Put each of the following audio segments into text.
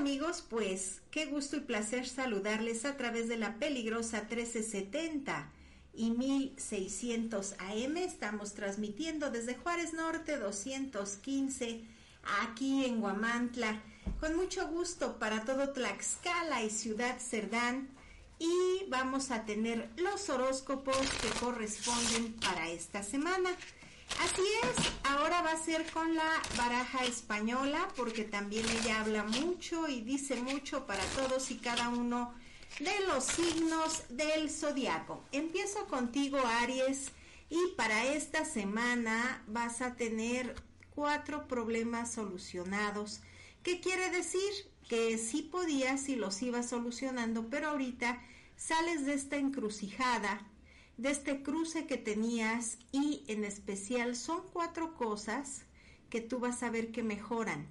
amigos, pues qué gusto y placer saludarles a través de la peligrosa 1370 y 1600 AM. Estamos transmitiendo desde Juárez Norte 215 aquí en Guamantla. Con mucho gusto para todo Tlaxcala y Ciudad Cerdán. Y vamos a tener los horóscopos que corresponden para esta semana. Así es, ahora va a ser con la baraja española porque también ella habla mucho y dice mucho para todos y cada uno de los signos del zodiaco. Empiezo contigo Aries y para esta semana vas a tener cuatro problemas solucionados. ¿Qué quiere decir? Que sí podías y los ibas solucionando, pero ahorita sales de esta encrucijada de este cruce que tenías y en especial son cuatro cosas que tú vas a ver que mejoran.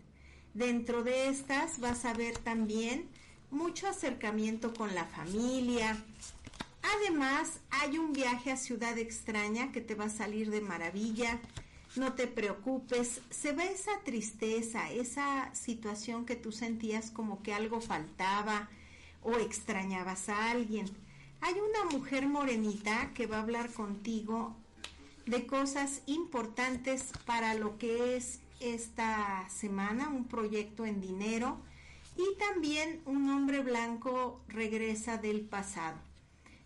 Dentro de estas vas a ver también mucho acercamiento con la familia. Además, hay un viaje a ciudad extraña que te va a salir de maravilla. No te preocupes, se ve esa tristeza, esa situación que tú sentías como que algo faltaba o extrañabas a alguien hay una mujer morenita que va a hablar contigo de cosas importantes para lo que es esta semana, un proyecto en dinero y también un hombre blanco regresa del pasado.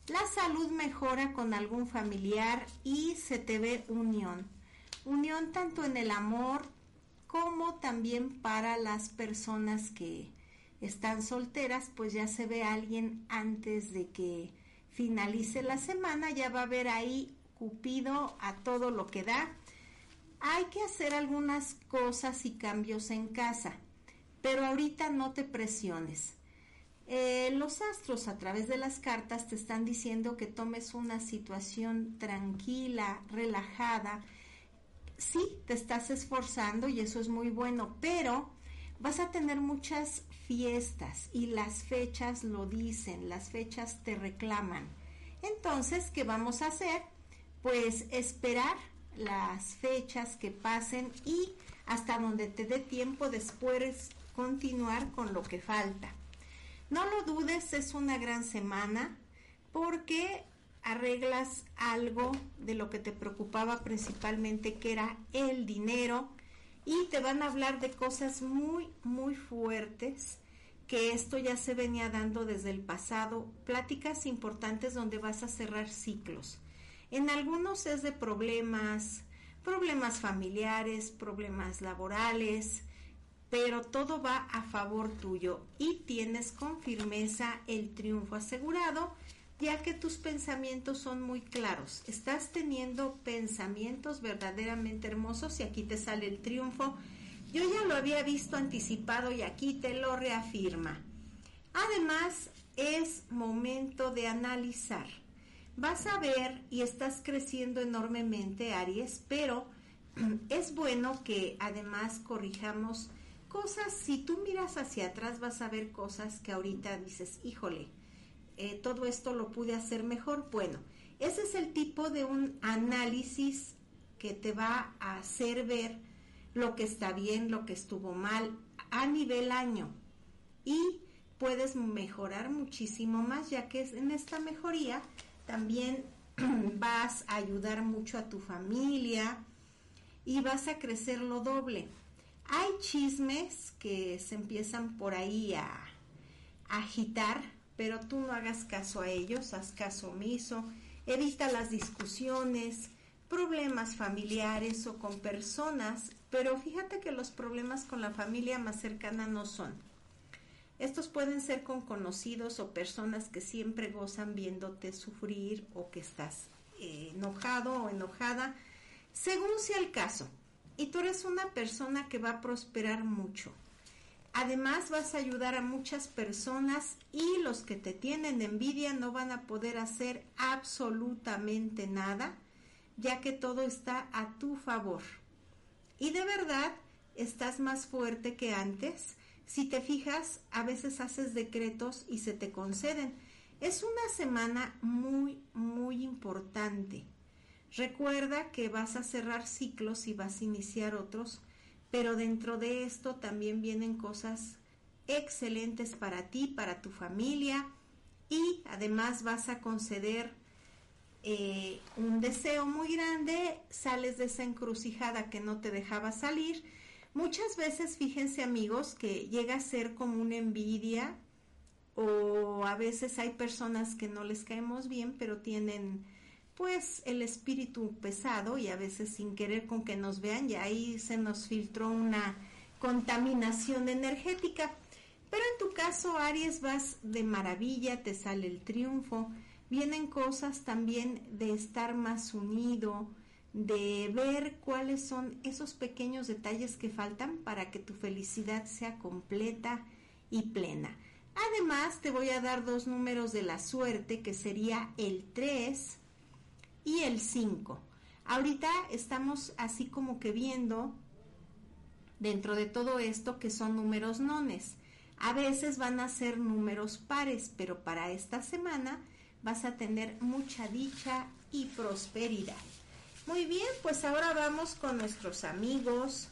La salud mejora con algún familiar y se te ve unión. Unión tanto en el amor como también para las personas que están solteras, pues ya se ve alguien antes de que finalice la semana, ya va a haber ahí Cupido a todo lo que da. Hay que hacer algunas cosas y cambios en casa, pero ahorita no te presiones. Eh, los astros a través de las cartas te están diciendo que tomes una situación tranquila, relajada. Sí, te estás esforzando y eso es muy bueno, pero vas a tener muchas fiestas y las fechas lo dicen, las fechas te reclaman. Entonces, ¿qué vamos a hacer? Pues esperar las fechas que pasen y hasta donde te dé tiempo después continuar con lo que falta. No lo dudes, es una gran semana porque arreglas algo de lo que te preocupaba principalmente que era el dinero y te van a hablar de cosas muy, muy fuertes, que esto ya se venía dando desde el pasado, pláticas importantes donde vas a cerrar ciclos. En algunos es de problemas, problemas familiares, problemas laborales, pero todo va a favor tuyo y tienes con firmeza el triunfo asegurado ya que tus pensamientos son muy claros. Estás teniendo pensamientos verdaderamente hermosos y aquí te sale el triunfo. Yo ya lo había visto anticipado y aquí te lo reafirma. Además, es momento de analizar. Vas a ver y estás creciendo enormemente, Aries, pero es bueno que además corrijamos cosas. Si tú miras hacia atrás, vas a ver cosas que ahorita dices, híjole, eh, todo esto lo pude hacer mejor. Bueno, ese es el tipo de un análisis que te va a hacer ver lo que está bien, lo que estuvo mal a nivel año. Y puedes mejorar muchísimo más, ya que en esta mejoría también vas a ayudar mucho a tu familia y vas a crecer lo doble. Hay chismes que se empiezan por ahí a agitar pero tú no hagas caso a ellos, haz caso omiso, evita las discusiones, problemas familiares o con personas, pero fíjate que los problemas con la familia más cercana no son. Estos pueden ser con conocidos o personas que siempre gozan viéndote sufrir o que estás eh, enojado o enojada, según sea el caso. Y tú eres una persona que va a prosperar mucho. Además vas a ayudar a muchas personas y los que te tienen envidia no van a poder hacer absolutamente nada, ya que todo está a tu favor. Y de verdad estás más fuerte que antes. Si te fijas, a veces haces decretos y se te conceden. Es una semana muy, muy importante. Recuerda que vas a cerrar ciclos y vas a iniciar otros pero dentro de esto también vienen cosas excelentes para ti, para tu familia y además vas a conceder eh, un deseo muy grande, sales de esa encrucijada que no te dejaba salir. Muchas veces, fíjense amigos, que llega a ser como una envidia o a veces hay personas que no les caemos bien, pero tienen pues el espíritu pesado y a veces sin querer con que nos vean, y ahí se nos filtró una contaminación energética. Pero en tu caso, Aries, vas de maravilla, te sale el triunfo, vienen cosas también de estar más unido, de ver cuáles son esos pequeños detalles que faltan para que tu felicidad sea completa y plena. Además, te voy a dar dos números de la suerte, que sería el 3 y el 5. Ahorita estamos así como que viendo dentro de todo esto que son números nones. A veces van a ser números pares, pero para esta semana vas a tener mucha dicha y prosperidad. Muy bien, pues ahora vamos con nuestros amigos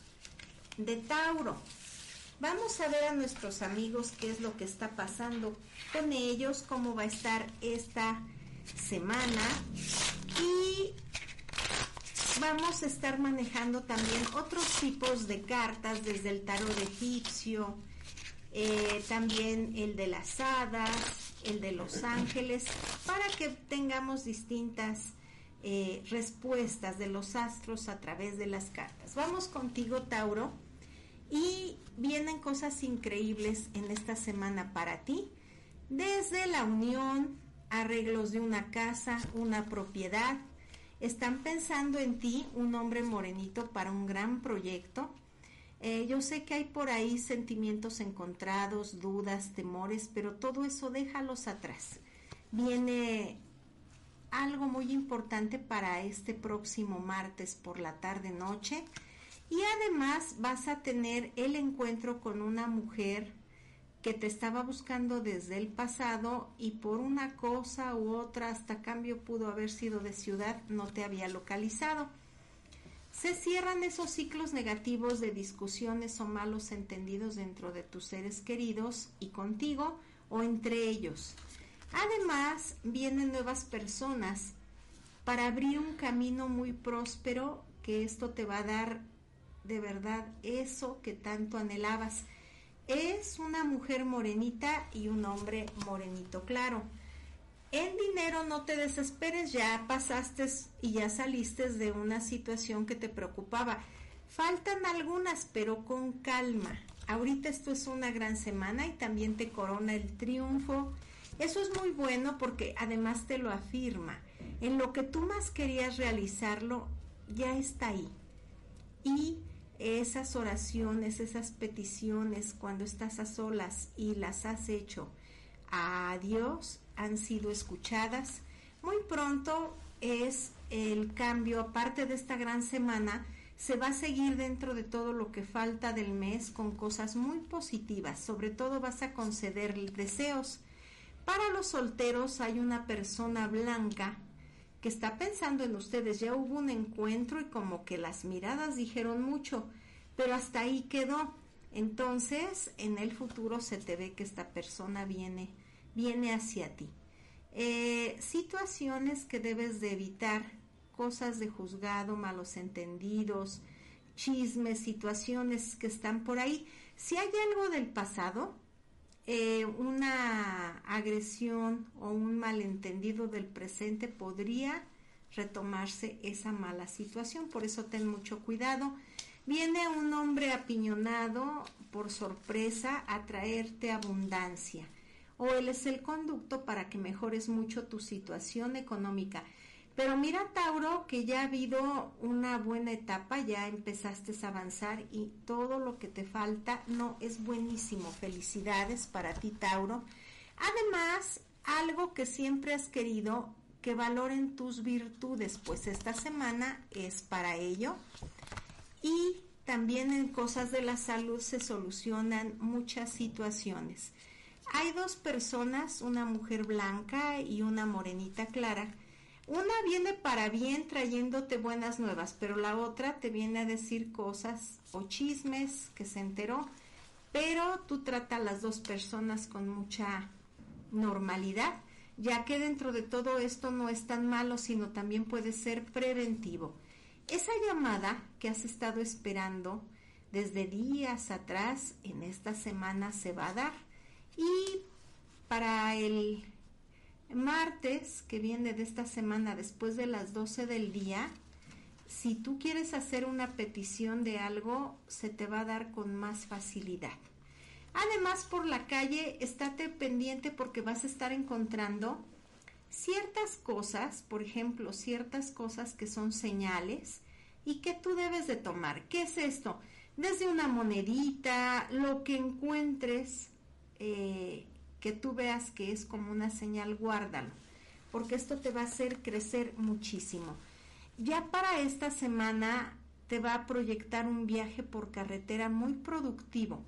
de Tauro. Vamos a ver a nuestros amigos qué es lo que está pasando con ellos, cómo va a estar esta semana y vamos a estar manejando también otros tipos de cartas desde el tarot egipcio, eh, también el de las hadas, el de los ángeles, para que tengamos distintas eh, respuestas de los astros a través de las cartas. Vamos contigo, Tauro, y vienen cosas increíbles en esta semana para ti, desde la unión, arreglos de una casa, una propiedad. Están pensando en ti, un hombre morenito, para un gran proyecto eh, yo sé que hay por ahí sentimientos encontrados, dudas, temores, pero todo eso déjalos atrás. Viene algo muy importante para este próximo martes por la tarde noche y además vas a tener el encuentro con una mujer que te estaba buscando desde el pasado y por una cosa u otra hasta cambio pudo haber sido de ciudad no te había localizado se cierran esos ciclos negativos de discusiones o malos entendidos dentro de tus seres queridos y contigo o entre ellos. Además, vienen nuevas personas para abrir un camino muy próspero que esto te va a dar de verdad eso que tanto anhelabas. Es una mujer morenita y un hombre morenito claro. En dinero no te desesperes, ya pasaste y ya saliste de una situación que te preocupaba. Faltan algunas, pero con calma. Ahorita esto es una gran semana y también te corona el triunfo. Eso es muy bueno porque además te lo afirma. En lo que tú más querías realizarlo, ya está ahí. Y esas oraciones, esas peticiones, cuando estás a solas y las has hecho a Dios, han sido escuchadas. Muy pronto es el cambio, aparte de esta gran semana, se va a seguir dentro de todo lo que falta del mes con cosas muy positivas. Sobre todo vas a conceder deseos. Para los solteros hay una persona blanca que está pensando en ustedes. Ya hubo un encuentro y como que las miradas dijeron mucho, pero hasta ahí quedó. Entonces, en el futuro se te ve que esta persona viene viene hacia ti. Eh, situaciones que debes de evitar, cosas de juzgado, malos entendidos, chismes, situaciones que están por ahí. Si hay algo del pasado, eh, una agresión o un malentendido del presente podría retomarse esa mala situación. Por eso ten mucho cuidado. Viene un hombre apiñonado por sorpresa a traerte abundancia o él es el conducto para que mejores mucho tu situación económica. Pero mira, Tauro, que ya ha habido una buena etapa, ya empezaste a avanzar y todo lo que te falta no es buenísimo. Felicidades para ti, Tauro. Además, algo que siempre has querido, que valoren tus virtudes, pues esta semana es para ello. Y también en cosas de la salud se solucionan muchas situaciones. Hay dos personas, una mujer blanca y una morenita clara. Una viene para bien trayéndote buenas nuevas, pero la otra te viene a decir cosas o chismes que se enteró. pero tú trata a las dos personas con mucha normalidad, ya que dentro de todo esto no es tan malo, sino también puede ser preventivo. Esa llamada que has estado esperando desde días atrás, en esta semana se va a dar. Y para el martes que viene de esta semana, después de las 12 del día, si tú quieres hacer una petición de algo, se te va a dar con más facilidad. Además, por la calle, estate pendiente porque vas a estar encontrando ciertas cosas, por ejemplo, ciertas cosas que son señales y que tú debes de tomar. ¿Qué es esto? Desde una monedita, lo que encuentres eh, que tú veas que es como una señal, guárdalo, porque esto te va a hacer crecer muchísimo. Ya para esta semana te va a proyectar un viaje por carretera muy productivo.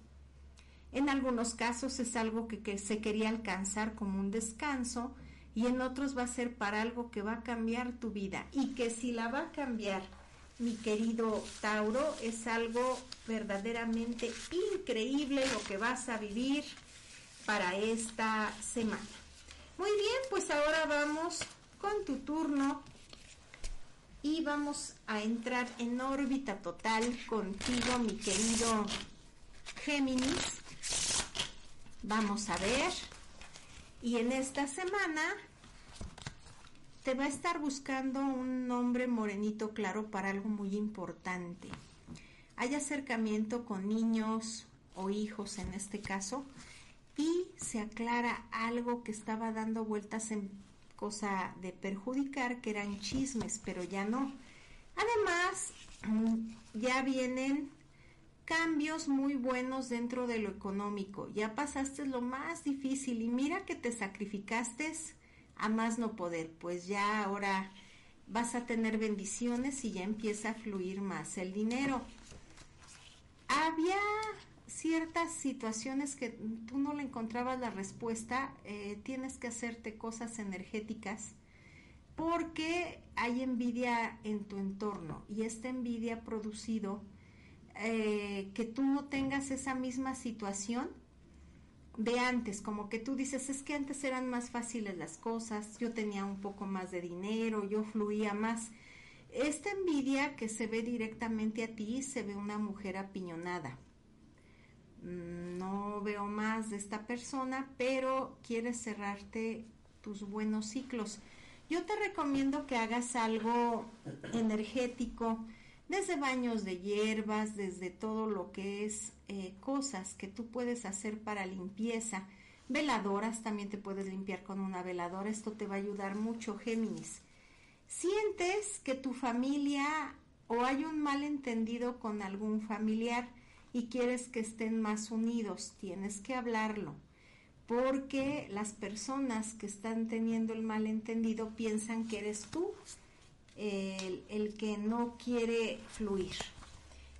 En algunos casos es algo que, que, se quería alcanzar como un descanso y en otros va a ser para algo que va a cambiar tu vida y que si la va a cambiar, mi querido Tauro, es algo verdaderamente increíble lo que vas a vivir para esta semana. Muy bien, pues ahora vamos con tu turno y vamos a entrar en órbita total contigo, mi querido Géminis. Vamos a ver. Y en esta semana te va a estar buscando un nombre morenito claro para algo muy importante. Hay acercamiento con niños o hijos en este caso y se aclara algo que estaba dando vueltas en cosa de perjudicar, que eran chismes, pero ya no. Además, ya vienen cambios muy buenos dentro de lo económico. Ya pasaste lo más difícil y mira que te sacrificaste a más no poder, pues ya ahora vas a tener bendiciones y ya empieza a fluir más el dinero. Había ciertas situaciones que tú no le encontrabas la respuesta, eh, tienes que hacerte cosas energéticas porque hay envidia en tu entorno y esta envidia ha producido eh, que tú no tengas esa misma situación de antes, como que tú dices, es que antes eran más fáciles las cosas, yo tenía un poco más de dinero, yo fluía más. Esta envidia que se ve directamente a ti, se ve una mujer apiñonada no veo más de esta persona, pero quieres cerrarte tus buenos ciclos. Yo te recomiendo que hagas algo energético, desde baños de hierbas, desde todo lo que es eh, cosas que tú puedes hacer para limpieza. Veladoras, también te puedes limpiar con una veladora, esto te va a ayudar mucho, Géminis. Sientes que tu familia o hay un malentendido con algún familiar, y quieres que estén más unidos, tienes que hablarlo, porque las personas que están teniendo el malentendido piensan que eres tú el, el que no quiere fluir.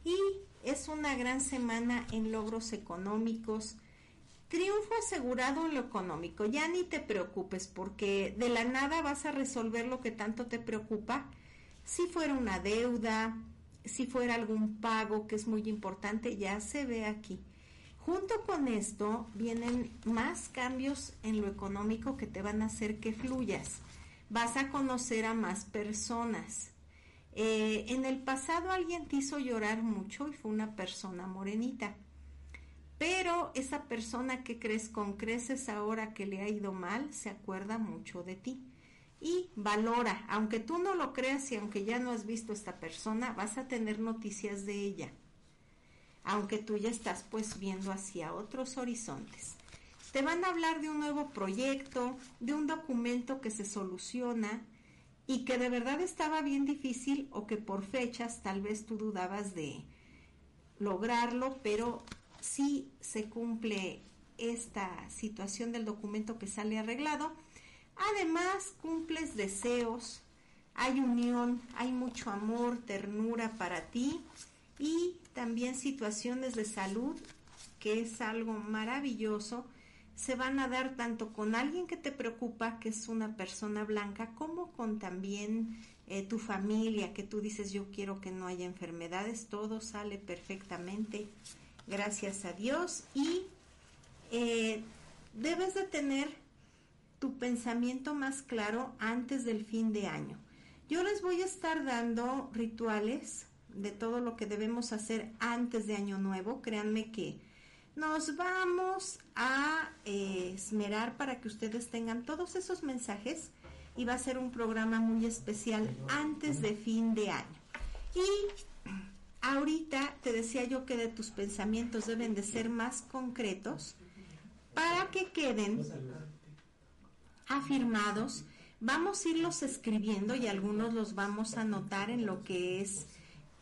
Y es una gran semana en logros económicos, triunfo asegurado en lo económico. Ya ni te preocupes porque de la nada vas a resolver lo que tanto te preocupa. Si fuera una deuda, si fuera algún pago que es muy importante, ya se ve aquí. Junto con esto vienen más cambios en lo económico que te van a hacer que fluyas. Vas a conocer a más personas. Eh, en el pasado alguien te hizo llorar mucho y fue una persona morenita. Pero esa persona que crees con creces ahora que le ha ido mal, se acuerda mucho de ti y valora, aunque tú no lo creas y aunque ya no has visto a esta persona, vas a tener noticias de ella, aunque tú ya estás pues viendo hacia otros horizontes. Te van a hablar de un nuevo proyecto, de un documento que se soluciona y que de verdad estaba bien difícil o que por fechas tal vez tú dudabas de lograrlo, pero sí se cumple esta situación del documento que sale arreglado Además, cumples deseos, hay unión, hay mucho amor, ternura para ti y también situaciones de salud, que es algo maravilloso, se van a dar tanto con alguien que te preocupa, que es una persona blanca, como con también eh, tu familia, que tú dices yo quiero que no haya enfermedades, todo sale perfectamente gracias a Dios, y eh, debes de tener tu pensamiento más claro antes del fin de año. Yo les voy a estar dando rituales de todo lo que debemos hacer antes de Año Nuevo. Créanme que nos vamos a eh, esmerar para que ustedes tengan todos esos mensajes y va a ser un programa muy especial antes de fin de año. Y ahorita te decía yo que de tus pensamientos deben de ser más concretos para que queden afirmados. Vamos a irlos escribiendo y algunos los vamos a anotar en lo que es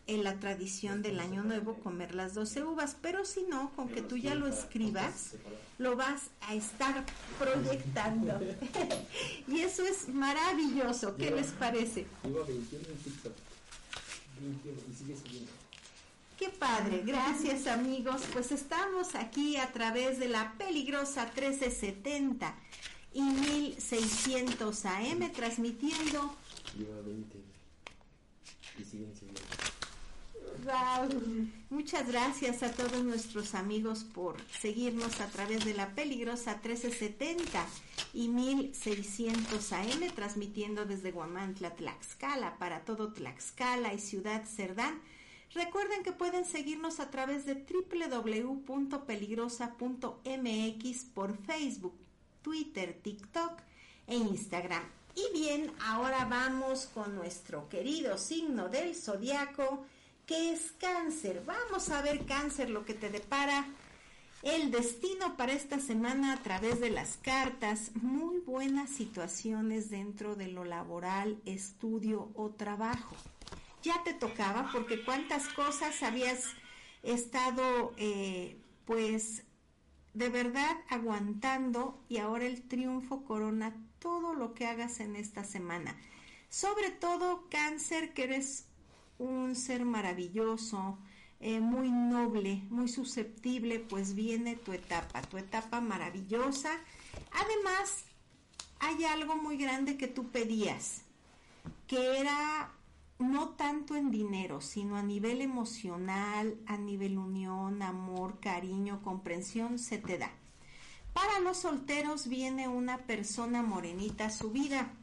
en la tradición del año nuevo comer las 12 uvas, pero si no, con que tú ya lo escribas, lo vas a estar proyectando. y eso es maravilloso, ¿qué les parece? Qué padre, gracias amigos. Pues estamos aquí a través de la peligrosa 1370 y 1600 AM transmitiendo. Muchas gracias a todos nuestros amigos por seguirnos a través de la peligrosa 1370 y 1600 AM, transmitiendo desde Guamantla, Tlaxcala, para todo Tlaxcala y Ciudad Cerdán. Recuerden que pueden seguirnos a través de www.peligrosa.mx por Facebook, Twitter, TikTok e Instagram. Y bien, ahora vamos con nuestro querido signo del zodiaco ¿Qué es cáncer? Vamos a ver cáncer, lo que te depara el destino para esta semana a través de las cartas. Muy buenas situaciones dentro de lo laboral, estudio o trabajo. Ya te tocaba porque cuántas cosas habías estado eh, pues de verdad aguantando y ahora el triunfo corona todo lo que hagas en esta semana. Sobre todo cáncer que eres un ser maravilloso, eh, muy noble, muy susceptible, pues viene tu etapa, tu etapa maravillosa. Además, hay algo muy grande que tú pedías, que era no tanto en dinero, sino a nivel emocional, a nivel unión, amor, cariño, comprensión, se te da. Para los solteros viene una persona morenita a su vida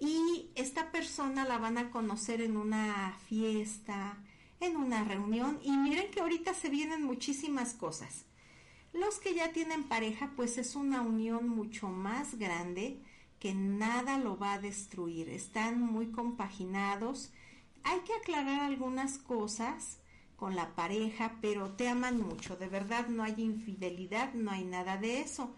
y esta persona la van a conocer en una fiesta, en una reunión y miren que ahorita se vienen muchísimas cosas. Los que ya tienen pareja pues es una unión mucho más grande que nada lo va a destruir. Están muy compaginados. Hay que aclarar algunas cosas con la pareja, pero te aman mucho. De verdad no hay infidelidad, no hay nada de eso.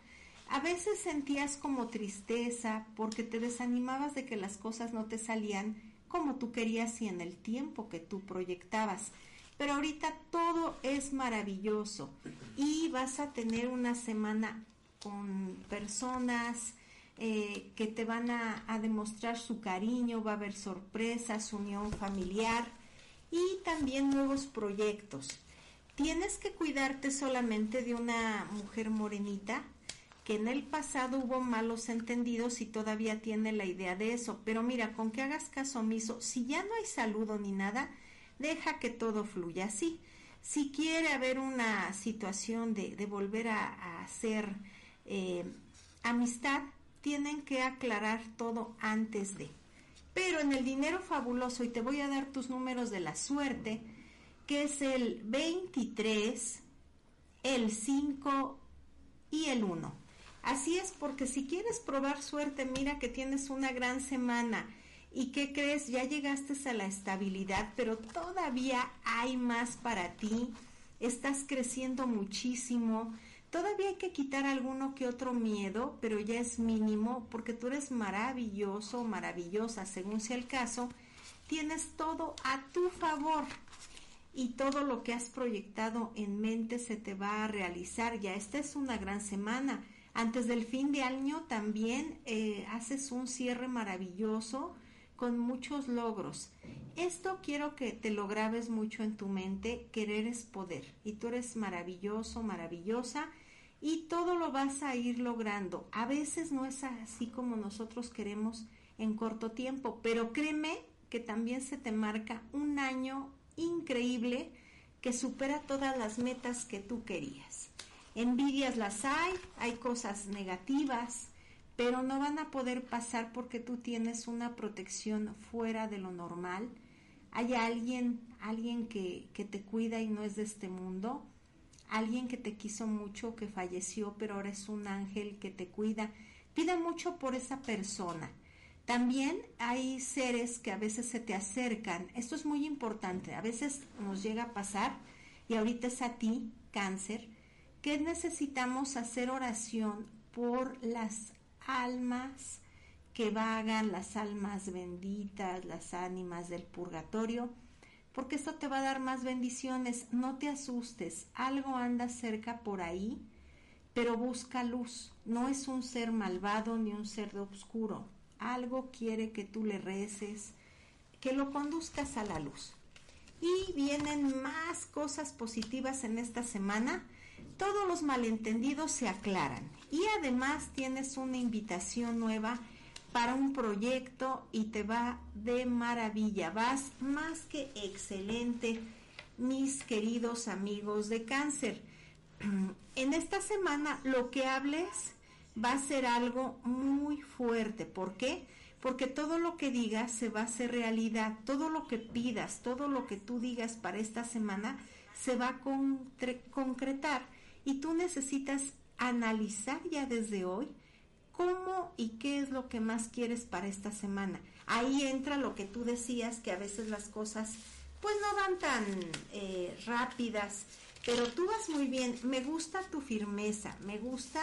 A veces sentías como tristeza porque te desanimabas de que las cosas no te salían como tú querías y en el tiempo que tú proyectabas. Pero ahorita todo es maravilloso y vas a tener una semana con personas eh, que te van a, demostrar su cariño, va a haber sorpresas, unión familiar y también nuevos proyectos. Tienes que cuidarte solamente de una mujer morenita que en el pasado hubo malos entendidos y todavía tiene la idea de eso. Pero mira, con que hagas caso omiso, si ya no hay saludo ni nada, deja que todo fluya así. Si quiere haber una situación de, volver a, hacer eh, amistad, tienen que aclarar todo antes de. Pero en el dinero fabuloso, y te voy a dar tus números de la suerte, que es el 23, el 5 y el 1. Así es, porque si quieres probar suerte, mira que tienes una gran semana. ¿Y qué crees? Ya llegaste a la estabilidad, pero todavía hay más para ti. Estás creciendo muchísimo. Todavía hay que quitar alguno que otro miedo, pero ya es mínimo porque tú eres maravilloso, maravillosa, según sea el caso. Tienes todo a tu favor y todo lo que has proyectado en mente se te va a realizar. Ya esta es una gran semana. Antes del fin de año también eh, haces un cierre maravilloso con muchos logros. Esto quiero que te lo grabes mucho en tu mente, querer es poder. Y tú eres maravilloso, maravillosa y todo lo vas a ir logrando. A veces no es así como nosotros queremos en corto tiempo, pero créeme que también se te marca un año increíble que supera todas las metas que tú querías. Envidias las hay, hay cosas negativas, pero no van a poder pasar porque tú tienes una protección fuera de lo normal. Hay alguien, alguien que, que te cuida y no es de este mundo, alguien que te quiso mucho, que falleció, pero ahora es un ángel que te cuida. Pida mucho por esa persona. También hay seres que a veces se te acercan. Esto es muy importante. A veces nos llega a pasar, y ahorita es a ti, cáncer, que necesitamos hacer oración por las almas que vagan, las almas benditas, las ánimas del purgatorio, porque esto te va a dar más bendiciones. No te asustes, algo anda cerca por ahí, pero busca luz. No es un ser malvado ni un ser de oscuro. Algo quiere que tú le reces, que lo conduzcas a la luz. Y vienen más cosas positivas en esta semana todos los malentendidos se aclaran y además tienes una invitación nueva para un proyecto y te va de maravilla. Vas más que excelente, mis queridos amigos de cáncer. En esta semana lo que hables va a ser algo muy fuerte. ¿Por qué? Porque todo lo que digas se va a hacer realidad. Todo lo que pidas, todo lo que tú digas para esta semana se va a concretar y tú necesitas analizar ya desde hoy cómo y qué es lo que más quieres para esta semana. Ahí entra lo que tú decías, que a veces las cosas pues no van tan eh, rápidas, pero tú vas muy bien. Me gusta tu firmeza, me gusta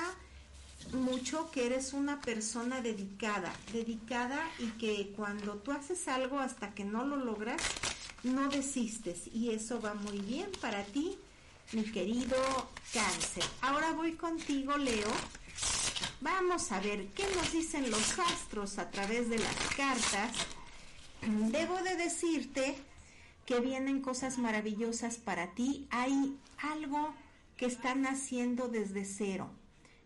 mucho que eres una persona dedicada, dedicada y que cuando tú haces algo hasta que no lo logras, no desistes y eso va muy bien para ti mi querido cáncer. Ahora voy contigo, Leo. Vamos a ver qué nos dicen los astros a través de las cartas. Debo de decirte que vienen cosas maravillosas para ti. Hay algo que están haciendo desde cero,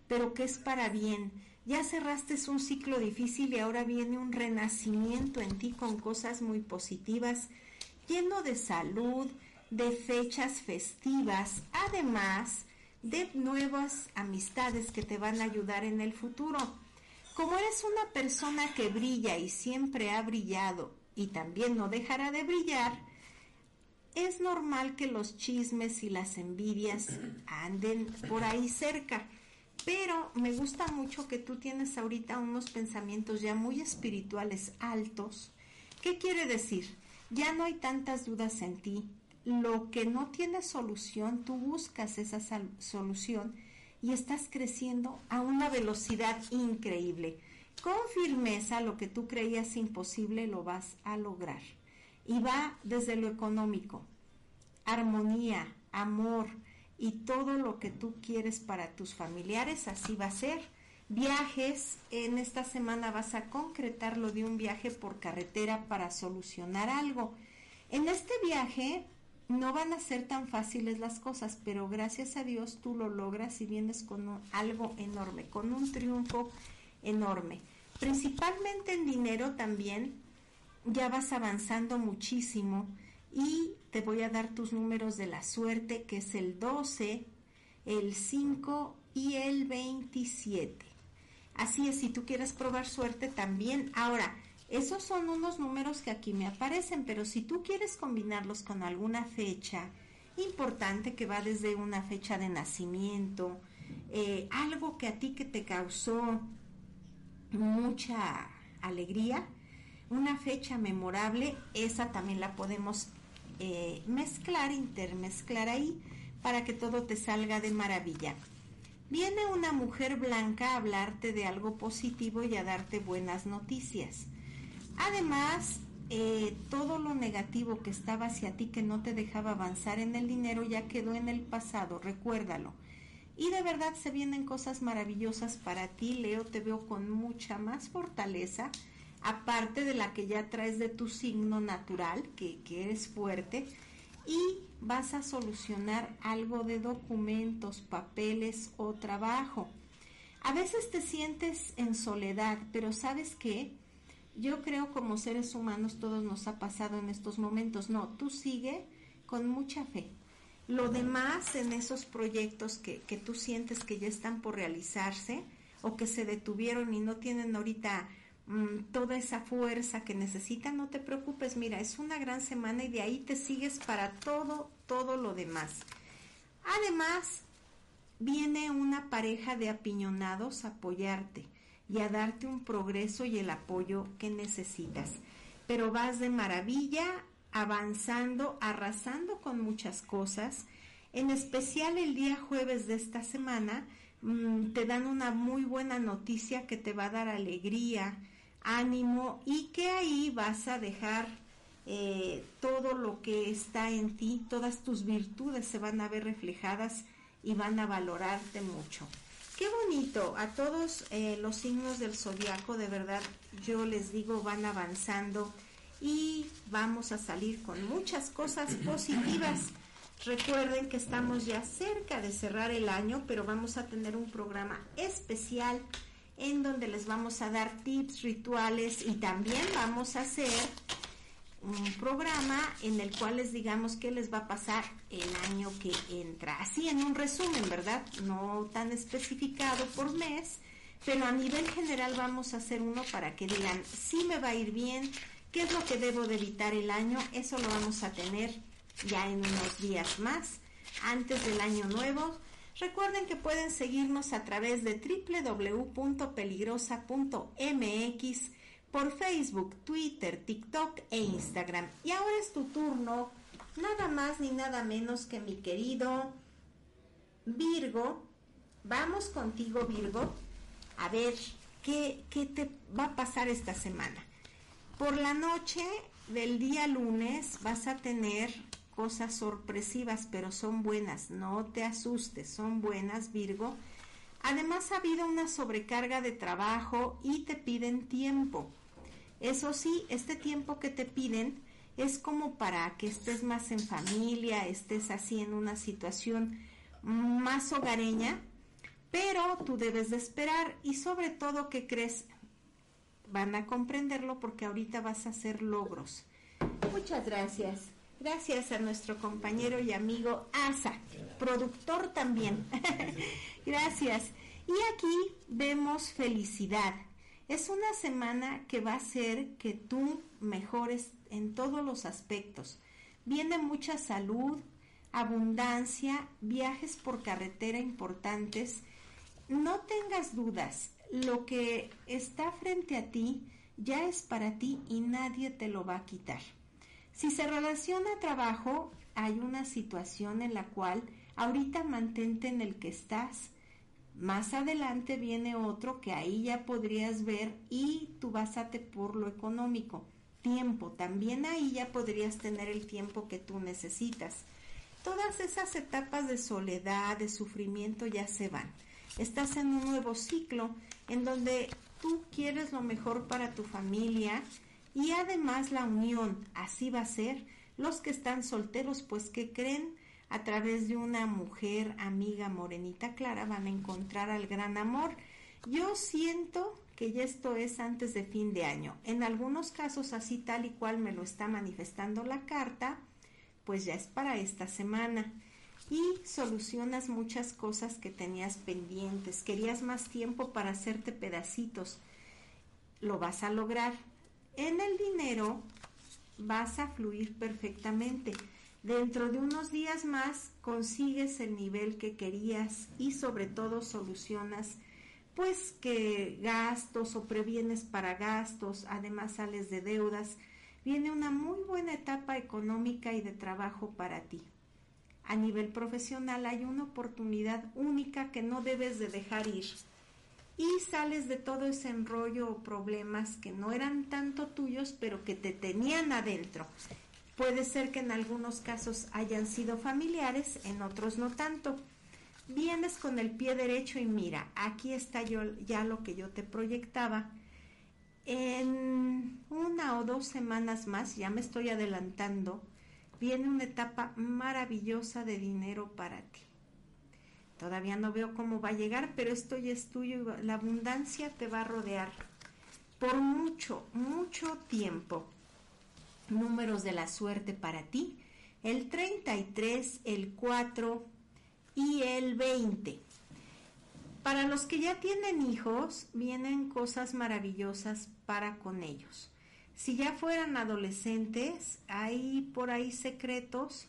pero que es para bien. Ya cerraste un ciclo difícil y ahora viene un renacimiento en ti con cosas muy positivas, lleno de salud, de fechas festivas, además de nuevas amistades que te van a ayudar en el futuro. Como eres una persona que brilla y siempre ha brillado y también no dejará de brillar, es normal que los chismes y las envidias anden por ahí cerca. Pero me gusta mucho que tú tienes ahorita unos pensamientos ya muy espirituales altos. ¿Qué quiere decir? Ya no hay tantas dudas en ti, lo que no tiene solución, tú buscas esa solución y estás creciendo a una velocidad increíble. Con firmeza lo que tú creías imposible lo vas a lograr. Y va desde lo económico, armonía, amor y todo lo que tú quieres para tus familiares, así va a ser. Viajes, en esta semana vas a concretar lo de un viaje por carretera para solucionar algo. En este viaje no van a ser tan fáciles las cosas, pero gracias a Dios tú lo logras y vienes con algo enorme, con un triunfo enorme. Principalmente en dinero también, ya vas avanzando muchísimo y te voy a dar tus números de la suerte, que es el 12, el 5 y el 27. Así es, si tú quieres probar suerte también. Ahora, esos son unos números que aquí me aparecen, pero si tú quieres combinarlos con alguna fecha importante que va desde una fecha de nacimiento, eh, algo que a ti que te causó mucha alegría, una fecha memorable, esa también la podemos eh, mezclar, intermezclar ahí para que todo te salga de maravilla. Viene una mujer blanca a hablarte de algo positivo y a darte buenas noticias. Además, eh, todo lo negativo que estaba hacia ti que no te dejaba avanzar en el dinero ya quedó en el pasado, recuérdalo. Y de verdad se vienen cosas maravillosas para ti, Leo, te veo con mucha más fortaleza, aparte de la que ya traes de tu signo natural, que, que eres fuerte, y vas a solucionar algo de documentos, papeles o trabajo. A veces te sientes en soledad, pero ¿sabes qué? Yo creo como seres humanos todos nos ha pasado en estos momentos. No, tú sigue con mucha fe. Lo demás en esos proyectos que, que tú sientes que ya están por realizarse o que se detuvieron y no tienen ahorita mm, toda esa fuerza que necesitan, no te preocupes, mira, es una gran semana y de ahí te sigues para todo, todo lo demás. Además, viene una pareja de apiñonados a apoyarte y a darte un progreso y el apoyo que necesitas. Pero vas de maravilla, avanzando, arrasando con muchas cosas. En especial el día jueves de esta semana mm, te dan una muy buena noticia que te va a dar alegría, ánimo y que ahí vas a dejar eh, todo lo que está en ti, todas tus virtudes se van a ver reflejadas y van a valorarte mucho. Qué bonito, a todos eh, los signos del zodiaco, de verdad, yo les digo, van avanzando y vamos a salir con muchas cosas positivas. Recuerden que estamos ya cerca de cerrar el año, pero vamos a tener un programa especial en donde les vamos a dar tips, rituales y también vamos a hacer un programa en el cual les digamos qué les va a pasar el año que entra. Así en un resumen, ¿verdad? No tan especificado por mes, pero a nivel general vamos a hacer uno para que digan si me va a ir bien, qué es lo que debo de evitar el año. Eso lo vamos a tener ya en unos días más, antes del año nuevo. Recuerden que pueden seguirnos a través de www.peligrosa.mx por Facebook, Twitter, TikTok e Instagram. Y ahora es tu turno, nada más ni nada menos que mi querido Virgo. Vamos contigo, Virgo, a ver qué, qué te va a pasar esta semana. Por la noche del día lunes vas a tener cosas sorpresivas, pero son buenas, no te asustes, son buenas, Virgo. Además ha habido una sobrecarga de trabajo y te piden tiempo. Eso sí, este tiempo que te piden es como para que estés más en familia, estés así en una situación más hogareña, pero tú debes de esperar y sobre todo que crees van a comprenderlo porque ahorita vas a hacer logros. Muchas gracias. Gracias a nuestro compañero y amigo Asa, productor también. gracias. Y aquí vemos felicidad es una semana que va a hacer que tú mejores en todos los aspectos. Viene mucha salud, abundancia, viajes por carretera importantes. No tengas dudas, lo que está frente a ti ya es para ti y nadie te lo va a quitar. Si se relaciona trabajo, hay una situación en la cual ahorita mantente en el que estás, más adelante viene otro que ahí ya podrías ver y tú basate por lo económico. Tiempo, también ahí ya podrías tener el tiempo que tú necesitas. Todas esas etapas de soledad, de sufrimiento ya se van. Estás en un nuevo ciclo en donde tú quieres lo mejor para tu familia y además la unión, así va a ser. Los que están solteros, pues que creen, a través de una mujer amiga morenita clara van a encontrar al gran amor. Yo siento que ya esto es antes de fin de año. En algunos casos así tal y cual me lo está manifestando la carta, pues ya es para esta semana. Y solucionas muchas cosas que tenías pendientes. Querías más tiempo para hacerte pedacitos. Lo vas a lograr. En el dinero vas a fluir perfectamente. Dentro de unos días más consigues el nivel que querías y sobre todo solucionas pues que gastos o previenes para gastos, además sales de deudas, viene una muy buena etapa económica y de trabajo para ti. A nivel profesional hay una oportunidad única que no debes de dejar ir y sales de todo ese enrollo o problemas que no eran tanto tuyos pero que te tenían adentro Puede ser que en algunos casos hayan sido familiares, en otros no tanto. Vienes con el pie derecho y mira, aquí está yo, ya lo que yo te proyectaba. En una o dos semanas más, ya me estoy adelantando, viene una etapa maravillosa de dinero para ti. Todavía no veo cómo va a llegar, pero esto ya es tuyo la abundancia te va a rodear por mucho, mucho tiempo números de la suerte para ti. el 33, el 4 y el 20. Para los que ya tienen hijos, vienen cosas maravillosas para con ellos. Si ya fueran adolescentes, hay por ahí secretos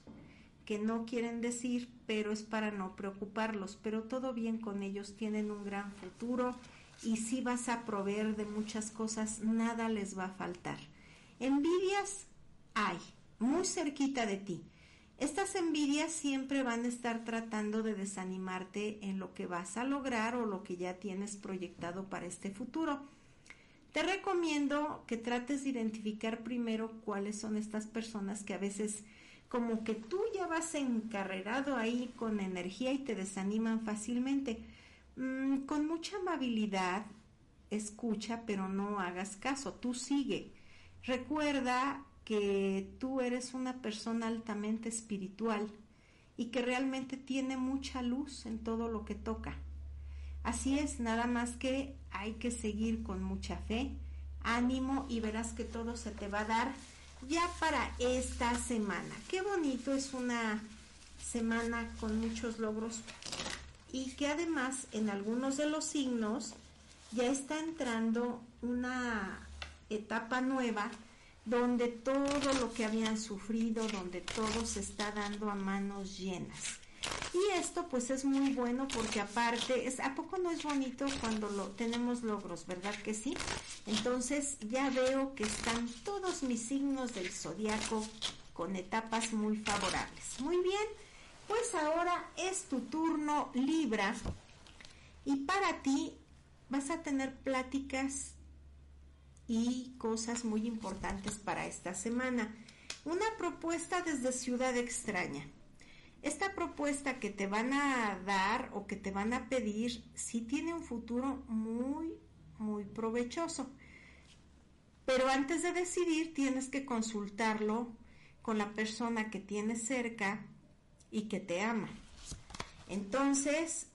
que no quieren decir, pero es para no preocuparlos. Pero todo bien con ellos, tienen un gran futuro y si vas a proveer de muchas cosas, nada les va a faltar. Envidias hay, muy cerquita de ti. Estas envidias siempre van a estar tratando de desanimarte en lo que vas a lograr o lo que ya tienes proyectado para este futuro. Te recomiendo que trates de identificar primero cuáles son estas personas que a veces como que tú ya vas encarrerado ahí con energía y te desaniman fácilmente. Mm, con mucha amabilidad, escucha, pero no hagas caso, tú sigue. Recuerda que tú eres una persona altamente espiritual y que realmente tiene mucha luz en todo lo que toca. Así es, nada más que hay que seguir con mucha fe, ánimo y verás que todo se te va a dar ya para esta semana. Qué bonito es una semana con muchos logros y que además en algunos de los signos ya está entrando una etapa nueva donde todo lo que habían sufrido, donde todo se está dando a manos llenas. Y esto pues es muy bueno porque aparte, es, ¿a poco no es bonito cuando lo, tenemos logros, verdad que sí? Entonces ya veo que están todos mis signos del zodiaco con etapas muy favorables. Muy bien, pues ahora es tu turno Libra y para ti vas a tener pláticas y cosas muy importantes para esta semana. Una propuesta desde Ciudad Extraña. Esta propuesta que te van a dar o que te van a pedir sí tiene un futuro muy, muy provechoso. Pero antes de decidir tienes que consultarlo con la persona que tienes cerca y que te ama. Entonces,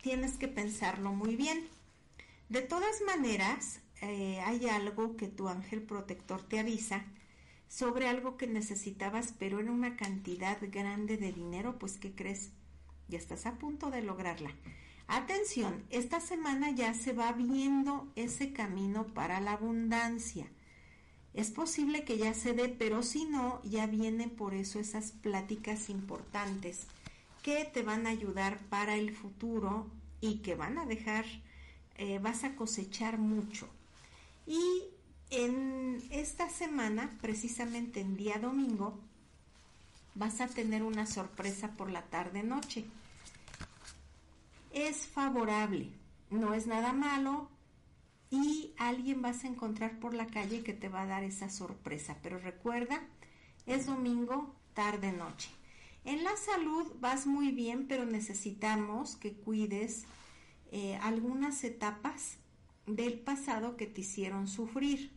tienes que pensarlo muy bien. De todas maneras, eh, hay algo que tu ángel protector te avisa sobre algo que necesitabas, pero era una cantidad grande de dinero, pues ¿qué crees? Ya estás a punto de lograrla. Atención, esta semana ya se va viendo ese camino para la abundancia. Es posible que ya se dé, pero si no, ya vienen por eso esas pláticas importantes que te van a ayudar para el futuro y que van a dejar, eh, vas a cosechar mucho. Y en esta semana, precisamente en día domingo, vas a tener una sorpresa por la tarde-noche. Es favorable, no es nada malo y alguien vas a encontrar por la calle que te va a dar esa sorpresa. Pero recuerda, es domingo, tarde-noche. En la salud vas muy bien, pero necesitamos que cuides eh, algunas etapas del pasado que te hicieron sufrir.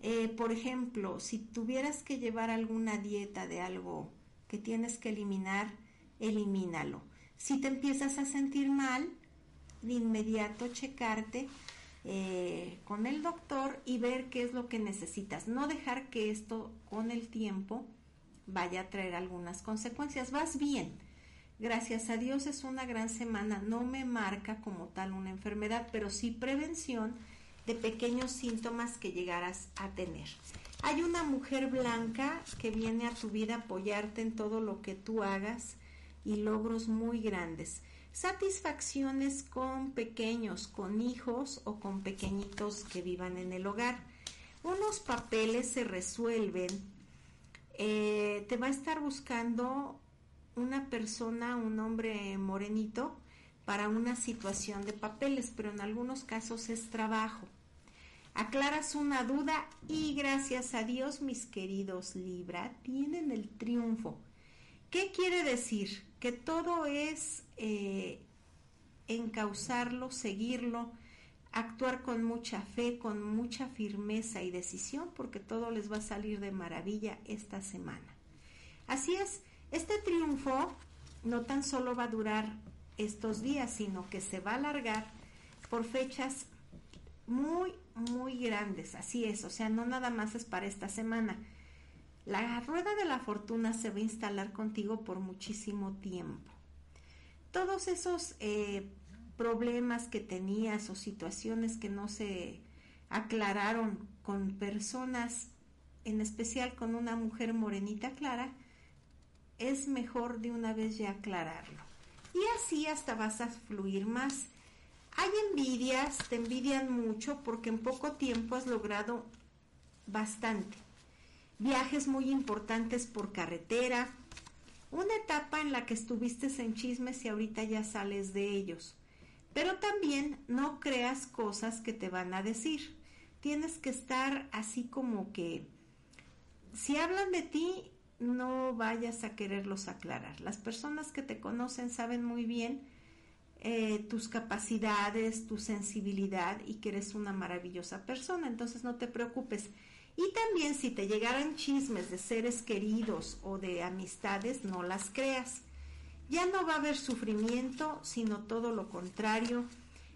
Eh, por ejemplo, si tuvieras que llevar alguna dieta de algo que tienes que eliminar, elimínalo. Si te empiezas a sentir mal, de inmediato checarte eh, con el doctor y ver qué es lo que necesitas. No dejar que esto con el tiempo vaya a traer algunas consecuencias. Vas bien Gracias a Dios es una gran semana, no me marca como tal una enfermedad, pero sí prevención de pequeños síntomas que llegarás a tener. Hay una mujer blanca que viene a tu vida a apoyarte en todo lo que tú hagas y logros muy grandes. Satisfacciones con pequeños, con hijos o con pequeñitos que vivan en el hogar. Unos papeles se resuelven. Eh, te va a estar buscando una persona, un hombre morenito, para una situación de papeles, pero en algunos casos es trabajo. Aclaras una duda y gracias a Dios, mis queridos Libra, tienen el triunfo. ¿Qué quiere decir? Que todo es eh, encauzarlo, seguirlo, actuar con mucha fe, con mucha firmeza y decisión, porque todo les va a salir de maravilla esta semana. Así es, este triunfo no tan solo va a durar estos días, sino que se va a alargar por fechas muy, muy grandes. Así es, o sea, no nada más es para esta semana. La rueda de la fortuna se va a instalar contigo por muchísimo tiempo. Todos esos eh, problemas que tenías o situaciones que no se aclararon con personas, en especial con una mujer morenita clara, es mejor de una vez ya aclararlo. Y así hasta vas a fluir más. Hay envidias, te envidian mucho porque en poco tiempo has logrado bastante. Viajes muy importantes por carretera, una etapa en la que estuviste en chismes y ahorita ya sales de ellos. Pero también no creas cosas que te van a decir. Tienes que estar así como que si hablan de ti, no vayas a quererlos aclarar. Las personas que te conocen saben muy bien eh, tus capacidades, tu sensibilidad y que eres una maravillosa persona. Entonces no te preocupes. Y también si te llegaran chismes de seres queridos o de amistades, no las creas. Ya no va a haber sufrimiento, sino todo lo contrario.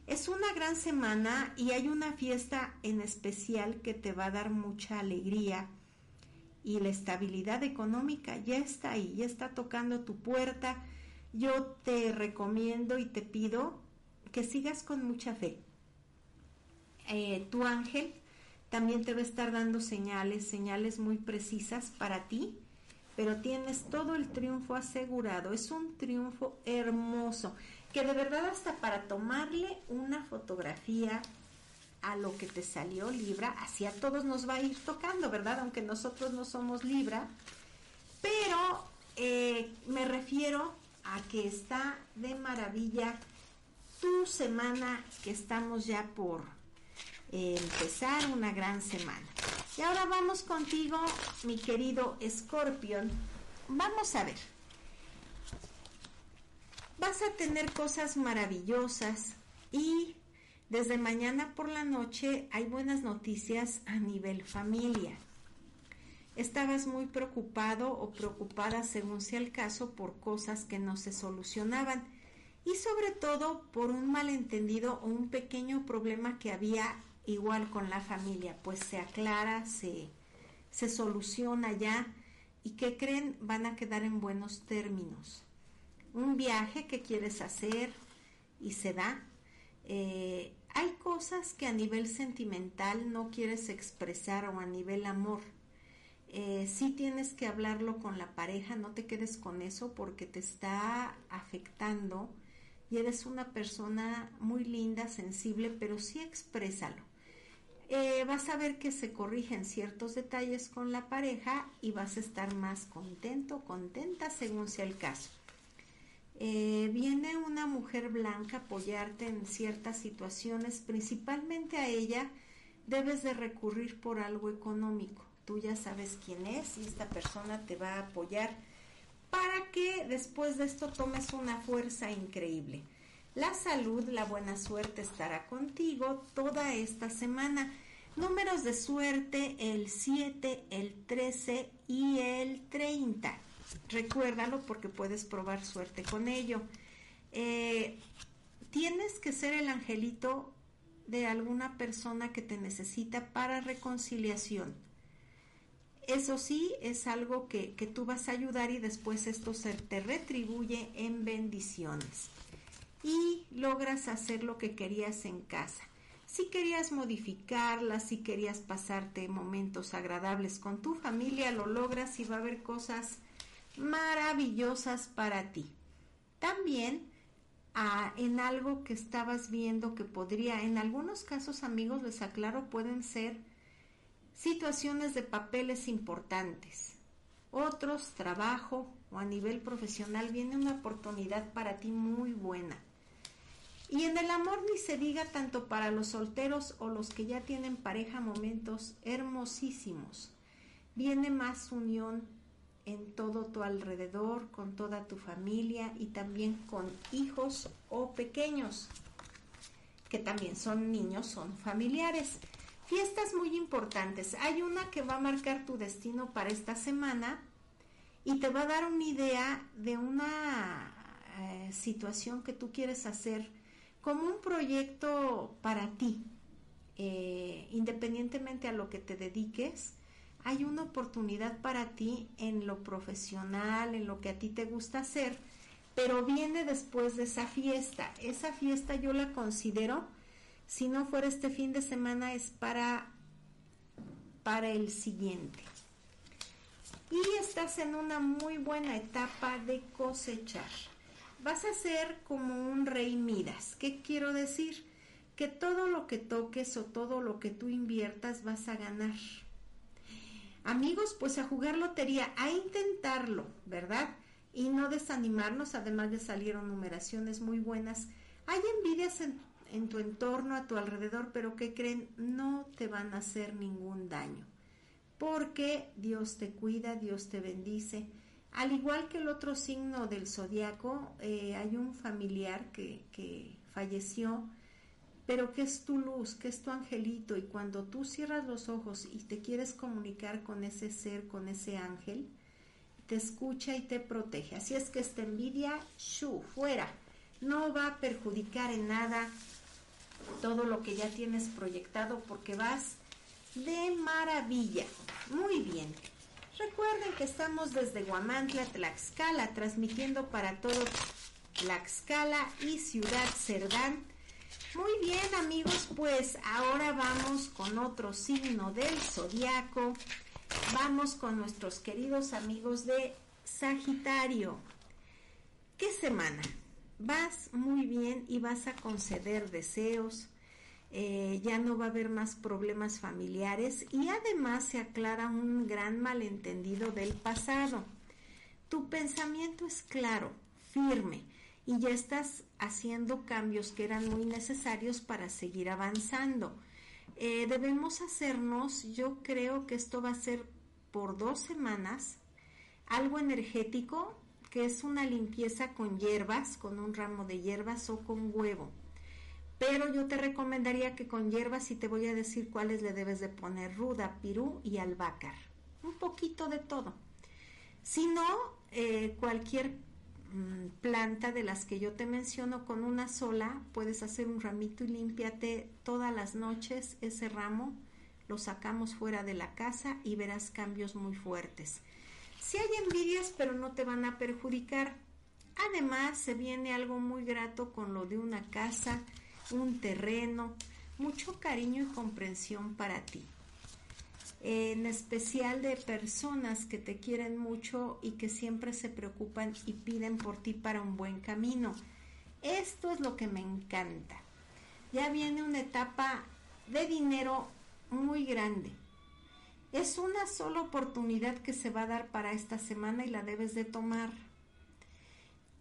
Es una gran semana y hay una fiesta en especial que te va a dar mucha alegría. Y la estabilidad económica ya está ahí, ya está tocando tu puerta. Yo te recomiendo y te pido que sigas con mucha fe. Eh, tu ángel también te va a estar dando señales, señales muy precisas para ti, pero tienes todo el triunfo asegurado. Es un triunfo hermoso, que de verdad hasta para tomarle una fotografía a lo que te salió Libra, así a todos nos va a ir tocando, ¿verdad? Aunque nosotros no somos Libra, pero eh, me refiero a que está de maravilla tu semana que estamos ya por empezar una gran semana. Y ahora vamos contigo, mi querido Scorpion. Vamos a ver. Vas a tener cosas maravillosas y desde mañana por la noche hay buenas noticias a nivel familia. Estabas muy preocupado o preocupada, según sea el caso, por cosas que no se solucionaban y sobre todo por un malentendido o un pequeño problema que había igual con la familia, pues se aclara, se, se soluciona ya y que creen van a quedar en buenos términos. Un viaje que quieres hacer y se da. Eh, hay cosas que a nivel sentimental no quieres expresar o a nivel amor. Eh, sí tienes que hablarlo con la pareja, no te quedes con eso porque te está afectando y eres una persona muy linda, sensible, pero sí exprésalo. Eh, vas a ver que se corrigen ciertos detalles con la pareja y vas a estar más contento, contenta según sea el caso. Eh, viene una mujer blanca a apoyarte en ciertas situaciones, principalmente a ella debes de recurrir por algo económico. Tú ya sabes quién es y esta persona te va a apoyar para que después de esto tomes una fuerza increíble. La salud, la buena suerte estará contigo toda esta semana. Números de suerte el 7, el 13 y el 30. Recuérdalo porque puedes probar suerte con ello. Eh, tienes que ser el angelito de alguna persona que te necesita para reconciliación. Eso sí, es algo que, que tú vas a ayudar y después esto se te retribuye en bendiciones y logras hacer lo que querías en casa. Si querías modificarla, si querías pasarte momentos agradables con tu familia, lo logras y va a haber cosas maravillosas para ti. También ah, en algo que estabas viendo que podría, en algunos casos amigos, les aclaro, pueden ser situaciones de papeles importantes. Otros, trabajo o a nivel profesional, viene una oportunidad para ti muy buena y en el amor ni se diga tanto para los solteros o los que ya tienen pareja momentos hermosísimos. Viene más unión en todo tu alrededor, con toda tu familia y también con hijos o pequeños, que también son niños, son familiares. Fiestas muy importantes. Hay una que va a marcar tu destino para esta semana y te va a dar una idea de una eh, situación que tú quieres hacer como un proyecto para ti, eh, independientemente a lo que te dediques, hay una oportunidad para ti en lo profesional, en lo que a ti te gusta hacer, pero viene después de esa fiesta. Esa fiesta yo la considero, si no fuera este fin de semana, es para, para el siguiente. Y estás en una muy buena etapa de cosechar. Vas a ser como un rey Midas. ¿Qué quiero decir? Que todo lo que toques o todo lo que tú inviertas vas a ganar. Amigos, pues a jugar lotería, a intentarlo, ¿verdad? y no desanimarnos, además de salieron numeraciones muy buenas. Hay envidias en, tu entorno, a tu alrededor, pero que creen no te van a hacer ningún daño, porque Dios te cuida, Dios te bendice. Al igual que el otro signo del zodiaco, eh, hay un familiar que, que falleció, pero que es tu luz, que es tu angelito, y cuando tú cierras los ojos y te quieres comunicar con ese ser, con ese ángel, te escucha y te protege. Así es que esta envidia, shu, fuera. No va a perjudicar en nada todo lo que ya tienes proyectado porque vas de maravilla. Muy bien. Recuerden que estamos desde Guamantla, Tlaxcala, transmitiendo para todo Tlaxcala y Ciudad Cerdán. Muy bien amigos, pues ahora vamos con otro signo del zodiaco vamos con nuestros queridos amigos de Sagitario. ¿Qué semana? Vas muy bien y vas a conceder deseos. Eh, ya no va a haber más problemas familiares y además se aclara un gran malentendido del pasado. Tu pensamiento es claro, firme y ya estás haciendo cambios que eran muy necesarios para seguir avanzando. Eh, debemos hacernos, yo creo que esto va a ser por dos semanas, algo energético, que es una limpieza con hierbas, con un ramo de hierbas o con huevo. Pero yo te recomendaría que con hierbas y te voy a decir cuáles le debes de poner ruda, pirú y albácar. Un poquito de todo. Si no, eh, cualquier planta de las que yo te menciono con una sola, puedes hacer un ramito y límpiate todas las noches ese ramo, lo sacamos fuera de la casa y verás cambios muy fuertes. Si hay envidias, pero no te van a perjudicar. Además, se viene algo muy grato con lo de una casa, un terreno, mucho cariño y comprensión para ti en especial de personas que te quieren mucho y que siempre se preocupan y piden por ti para un buen camino. Esto es lo que me encanta. Ya viene una etapa de dinero muy grande. Es una sola oportunidad que se va a dar para esta semana y la debes de tomar.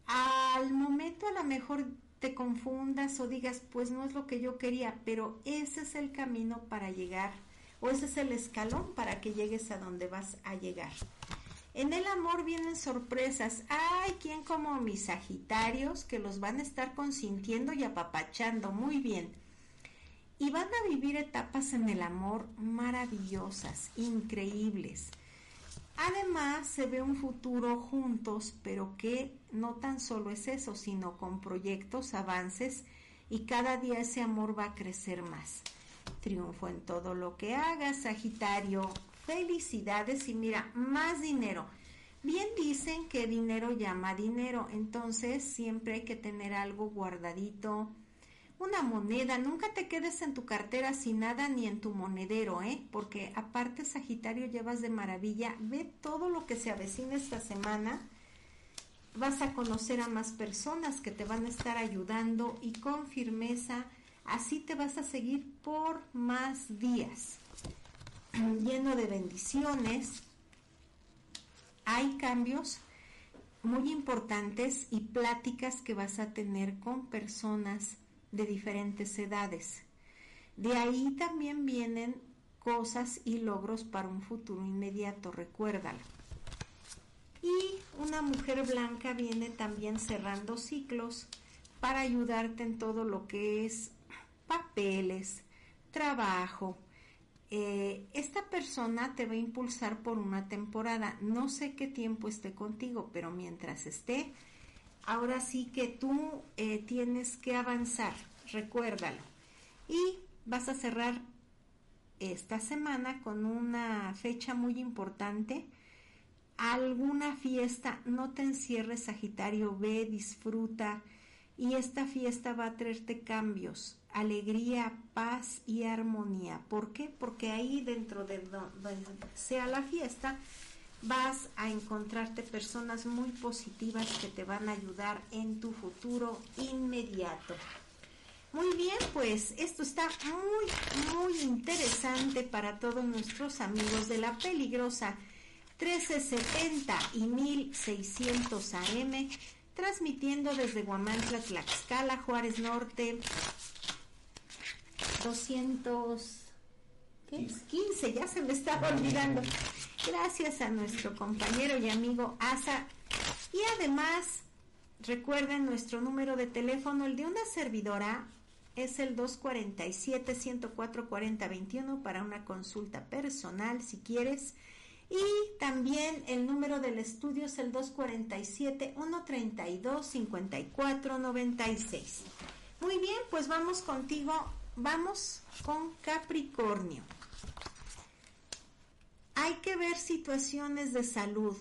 Al momento a lo mejor te confundas o digas, pues no es lo que yo quería, pero ese es el camino para llegar o ese es el escalón para que llegues a donde vas a llegar. En el amor vienen sorpresas. Hay quien como mis Sagitarios que los van a estar consintiendo y apapachando muy bien. Y van a vivir etapas en el amor maravillosas, increíbles. Además, se ve un futuro juntos, pero que no tan solo es eso, sino con proyectos, avances, y cada día ese amor va a crecer más triunfo en todo lo que hagas, Sagitario. Felicidades y mira, más dinero. Bien dicen que dinero llama dinero, entonces siempre hay que tener algo guardadito, una moneda, nunca te quedes en tu cartera sin nada ni en tu monedero, ¿eh? Porque aparte Sagitario llevas de maravilla, ve todo lo que se avecina esta semana, vas a conocer a más personas que te van a estar ayudando y con firmeza Así te vas a seguir por más días, lleno de bendiciones. Hay cambios muy importantes y pláticas que vas a tener con personas de diferentes edades. De ahí también vienen cosas y logros para un futuro inmediato, recuérdalo. Y una mujer blanca viene también cerrando ciclos para ayudarte en todo lo que es papeles, trabajo. Eh, esta persona te va a impulsar por una temporada. No sé qué tiempo esté contigo, pero mientras esté, ahora sí que tú eh, tienes que avanzar, recuérdalo. Y vas a cerrar esta semana con una fecha muy importante. Alguna fiesta, no te encierres Sagitario, ve, disfruta y esta fiesta va a traerte cambios, alegría, paz y armonía. ¿Por qué? Porque ahí dentro de donde sea la fiesta, vas a encontrarte personas muy positivas que te van a ayudar en tu futuro inmediato. Muy bien, pues esto está muy, muy interesante para todos nuestros amigos de la peligrosa 1370 y 1600 AM, transmitiendo desde Guamantla, Tlaxcala, Juárez Norte, 215, ya se me estaba olvidando. Gracias a nuestro compañero y amigo Asa. Y además, recuerden nuestro número de teléfono, el de una servidora, es el 247-104-4021 para una consulta personal si quieres. Y también el número del estudio es el 247-132-5496. Muy bien, pues vamos contigo, vamos con Capricornio. Hay que ver situaciones de salud,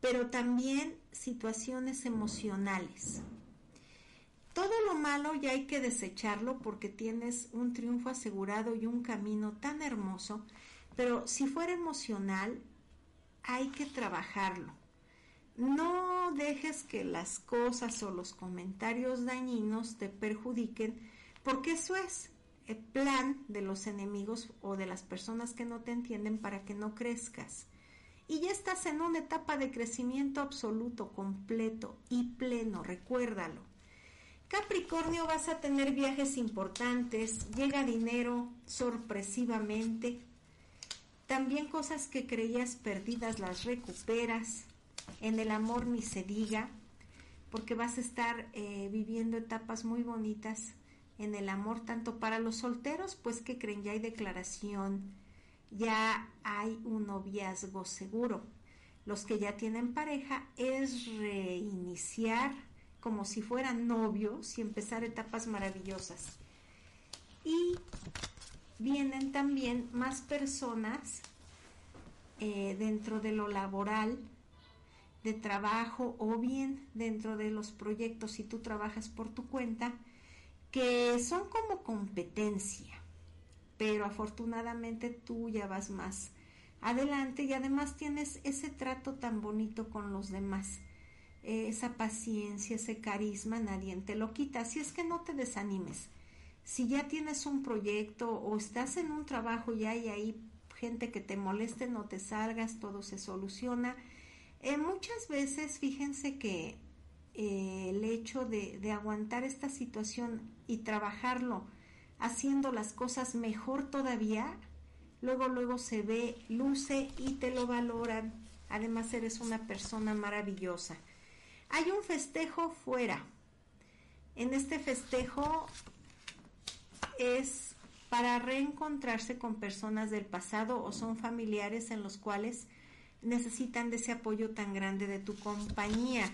pero también situaciones emocionales. Todo lo malo ya hay que desecharlo porque tienes un triunfo asegurado y un camino tan hermoso, pero si fuera emocional, hay que trabajarlo. No dejes que las cosas o los comentarios dañinos te perjudiquen, porque eso es plan de los enemigos o de las personas que no te entienden para que no crezcas. Y ya estás en una etapa de crecimiento absoluto, completo y pleno, recuérdalo. Capricornio vas a tener viajes importantes, llega dinero sorpresivamente, también cosas que creías perdidas las recuperas, en el amor ni se diga, porque vas a estar eh, viviendo etapas muy bonitas en el amor, tanto para los solteros, pues que creen, ya hay declaración, ya hay un noviazgo seguro. Los que ya tienen pareja es reiniciar como si fueran novios y empezar etapas maravillosas. Y vienen también más personas eh, dentro de lo laboral, de trabajo o bien dentro de los proyectos si tú trabajas por tu cuenta, que son como competencia, pero afortunadamente tú ya vas más adelante y además tienes ese trato tan bonito con los demás esa paciencia, ese carisma, nadie te lo quita. Así es que no te desanimes. Si ya tienes un proyecto o estás en un trabajo y hay gente que te moleste, no te salgas, todo se soluciona. Eh, muchas veces, fíjense que eh, el hecho de, aguantar esta situación y trabajarlo haciendo las cosas mejor todavía, luego, luego se ve, luce y te lo valoran. Además, eres una persona maravillosa. Hay un festejo fuera. En este festejo es para reencontrarse con personas del pasado o son familiares en los cuales necesitan de ese apoyo tan grande de tu compañía.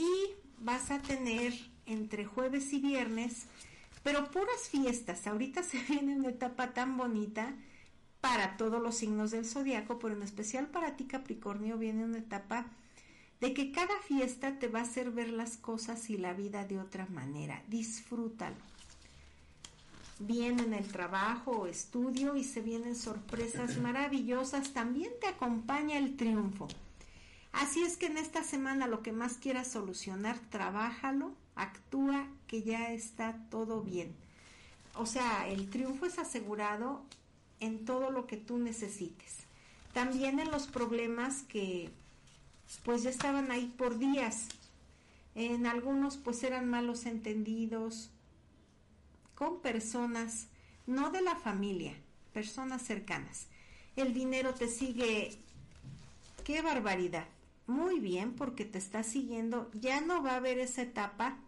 Y vas a tener entre jueves y viernes, pero puras fiestas. Ahorita se viene una etapa tan bonita para todos los signos del zodiaco, pero en especial para ti Capricornio viene una etapa de que cada fiesta te va a hacer ver las cosas y la vida de otra manera. Disfrútalo. Bien en el trabajo o estudio y se vienen sorpresas maravillosas. También te acompaña el triunfo. Así es que en esta semana lo que más quieras solucionar, trabájalo, actúa, que ya está todo bien. O sea, el triunfo es asegurado en todo lo que tú necesites. También en los problemas que pues ya estaban ahí por días. En algunos pues eran malos entendidos con personas, no de la familia, personas cercanas. El dinero te sigue, qué barbaridad. Muy bien, porque te está siguiendo, ya no va a haber esa etapa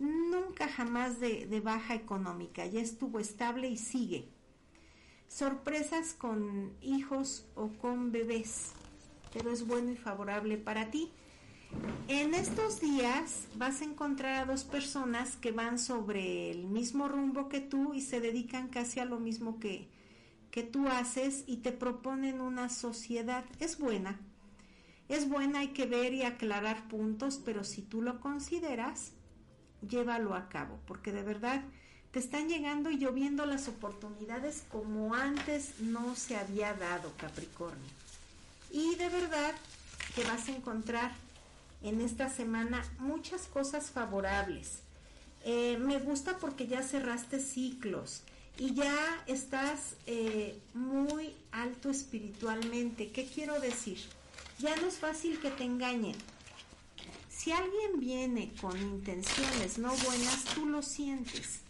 nunca jamás de, baja económica, ya estuvo estable y sigue. Sorpresas con hijos o con bebés pero es bueno y favorable para ti. En estos días vas a encontrar a dos personas que van sobre el mismo rumbo que tú y se dedican casi a lo mismo que, que tú haces y te proponen una sociedad. Es buena. Es buena, hay que ver y aclarar puntos, pero si tú lo consideras, llévalo a cabo, porque de verdad te están llegando y lloviendo las oportunidades como antes no se había dado, Capricornio. Y de verdad que vas a encontrar en esta semana muchas cosas favorables. Eh, me gusta porque ya cerraste ciclos y ya estás eh, muy alto espiritualmente. ¿Qué quiero decir? Ya no es fácil que te engañen. Si alguien viene con intenciones no buenas, tú lo sientes.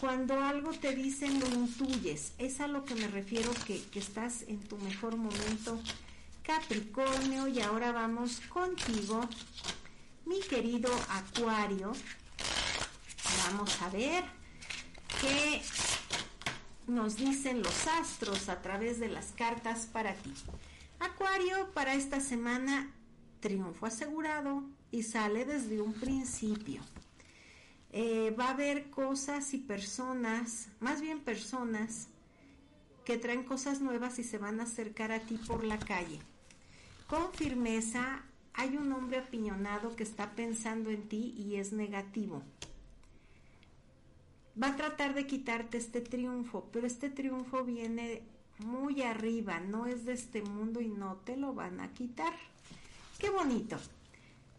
Cuando algo te dicen lo intuyes. Es a lo que me refiero que, que estás en tu mejor momento Capricornio y ahora vamos contigo, mi querido Acuario. Vamos a ver qué nos dicen los astros a través de las cartas para ti. Acuario, para esta semana, triunfo asegurado y sale desde un principio. Eh, va a haber cosas y personas, más bien personas, que traen cosas nuevas y se van a acercar a ti por la calle con firmeza hay un hombre apiñonado que está pensando en ti y es negativo. Va a tratar de quitarte este triunfo, pero este triunfo viene muy arriba, no es de este mundo y no te lo van a quitar. Qué bonito.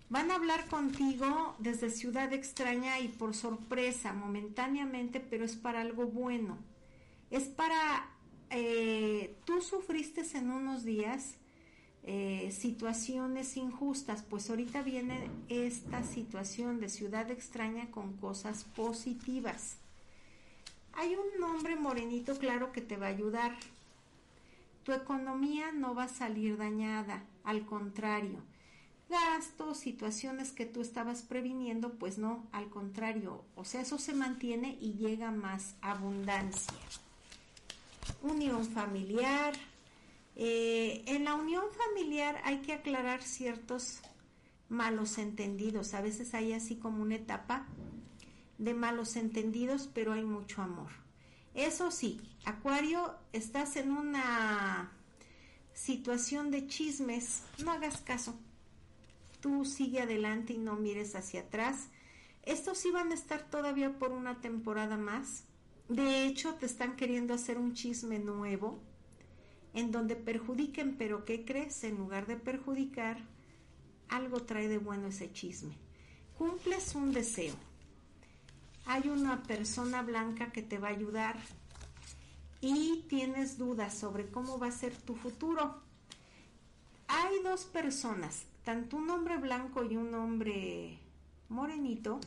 Van a hablar contigo desde ciudad extraña y por sorpresa, momentáneamente, pero es para algo bueno. Es para... Eh, tú sufriste en unos días eh, situaciones injustas, pues ahorita viene esta situación de ciudad extraña con cosas positivas. Hay un nombre morenito claro que te va a ayudar. Tu economía no va a salir dañada, al contrario. Gastos, situaciones que tú estabas previniendo, pues no, al contrario. O sea, eso se mantiene y llega más abundancia. Unión familiar, eh, en la unión familiar hay que aclarar ciertos malos entendidos. A veces hay así como una etapa de malos entendidos, pero hay mucho amor. Eso sí, Acuario, estás en una situación de chismes, no hagas caso. Tú sigue adelante y no mires hacia atrás. Estos van a estar todavía por una temporada más. De hecho, te están queriendo hacer un chisme nuevo en donde perjudiquen, pero ¿qué crees? En lugar de perjudicar, algo trae de bueno ese chisme. Cumples un deseo. Hay una persona blanca que te va a ayudar y tienes dudas sobre cómo va a ser tu futuro. Hay dos personas, tanto un hombre blanco y un hombre morenito.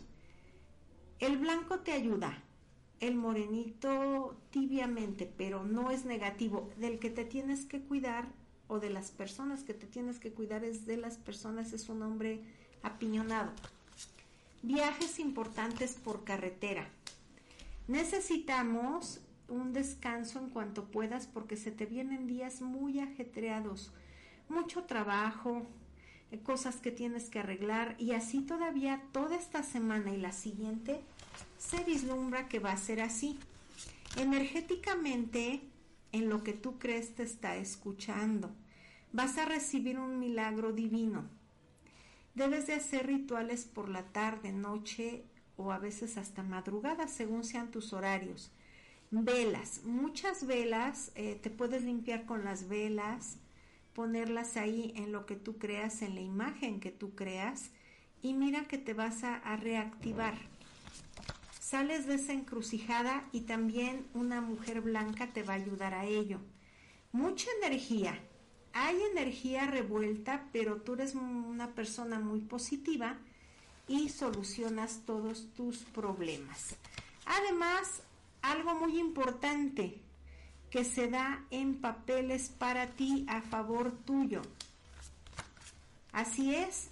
El blanco te ayuda, el morenito tibiamente, pero no es negativo. Del que te tienes que cuidar o de las personas que te tienes que cuidar es de las personas, es un hombre apiñonado. Viajes importantes por carretera. Necesitamos un descanso en cuanto puedas porque se te vienen días muy ajetreados, mucho trabajo, eh, cosas que tienes que arreglar y así todavía toda esta semana y la siguiente se vislumbra que va a ser así. Energéticamente, en lo que tú crees te está escuchando. Vas a recibir un milagro divino. Debes de hacer rituales por la tarde, noche o a veces hasta madrugada, según sean tus horarios. Velas, muchas velas, eh, te puedes limpiar con las velas, ponerlas ahí en lo que tú creas, en la imagen que tú creas, y mira que te vas a reactivar Sales de esa encrucijada y también una mujer blanca te va a ayudar a ello. Mucha energía. Hay energía revuelta, pero tú eres una persona muy positiva y solucionas todos tus problemas. Además, algo muy importante que se da en papeles para ti a favor tuyo. Así es,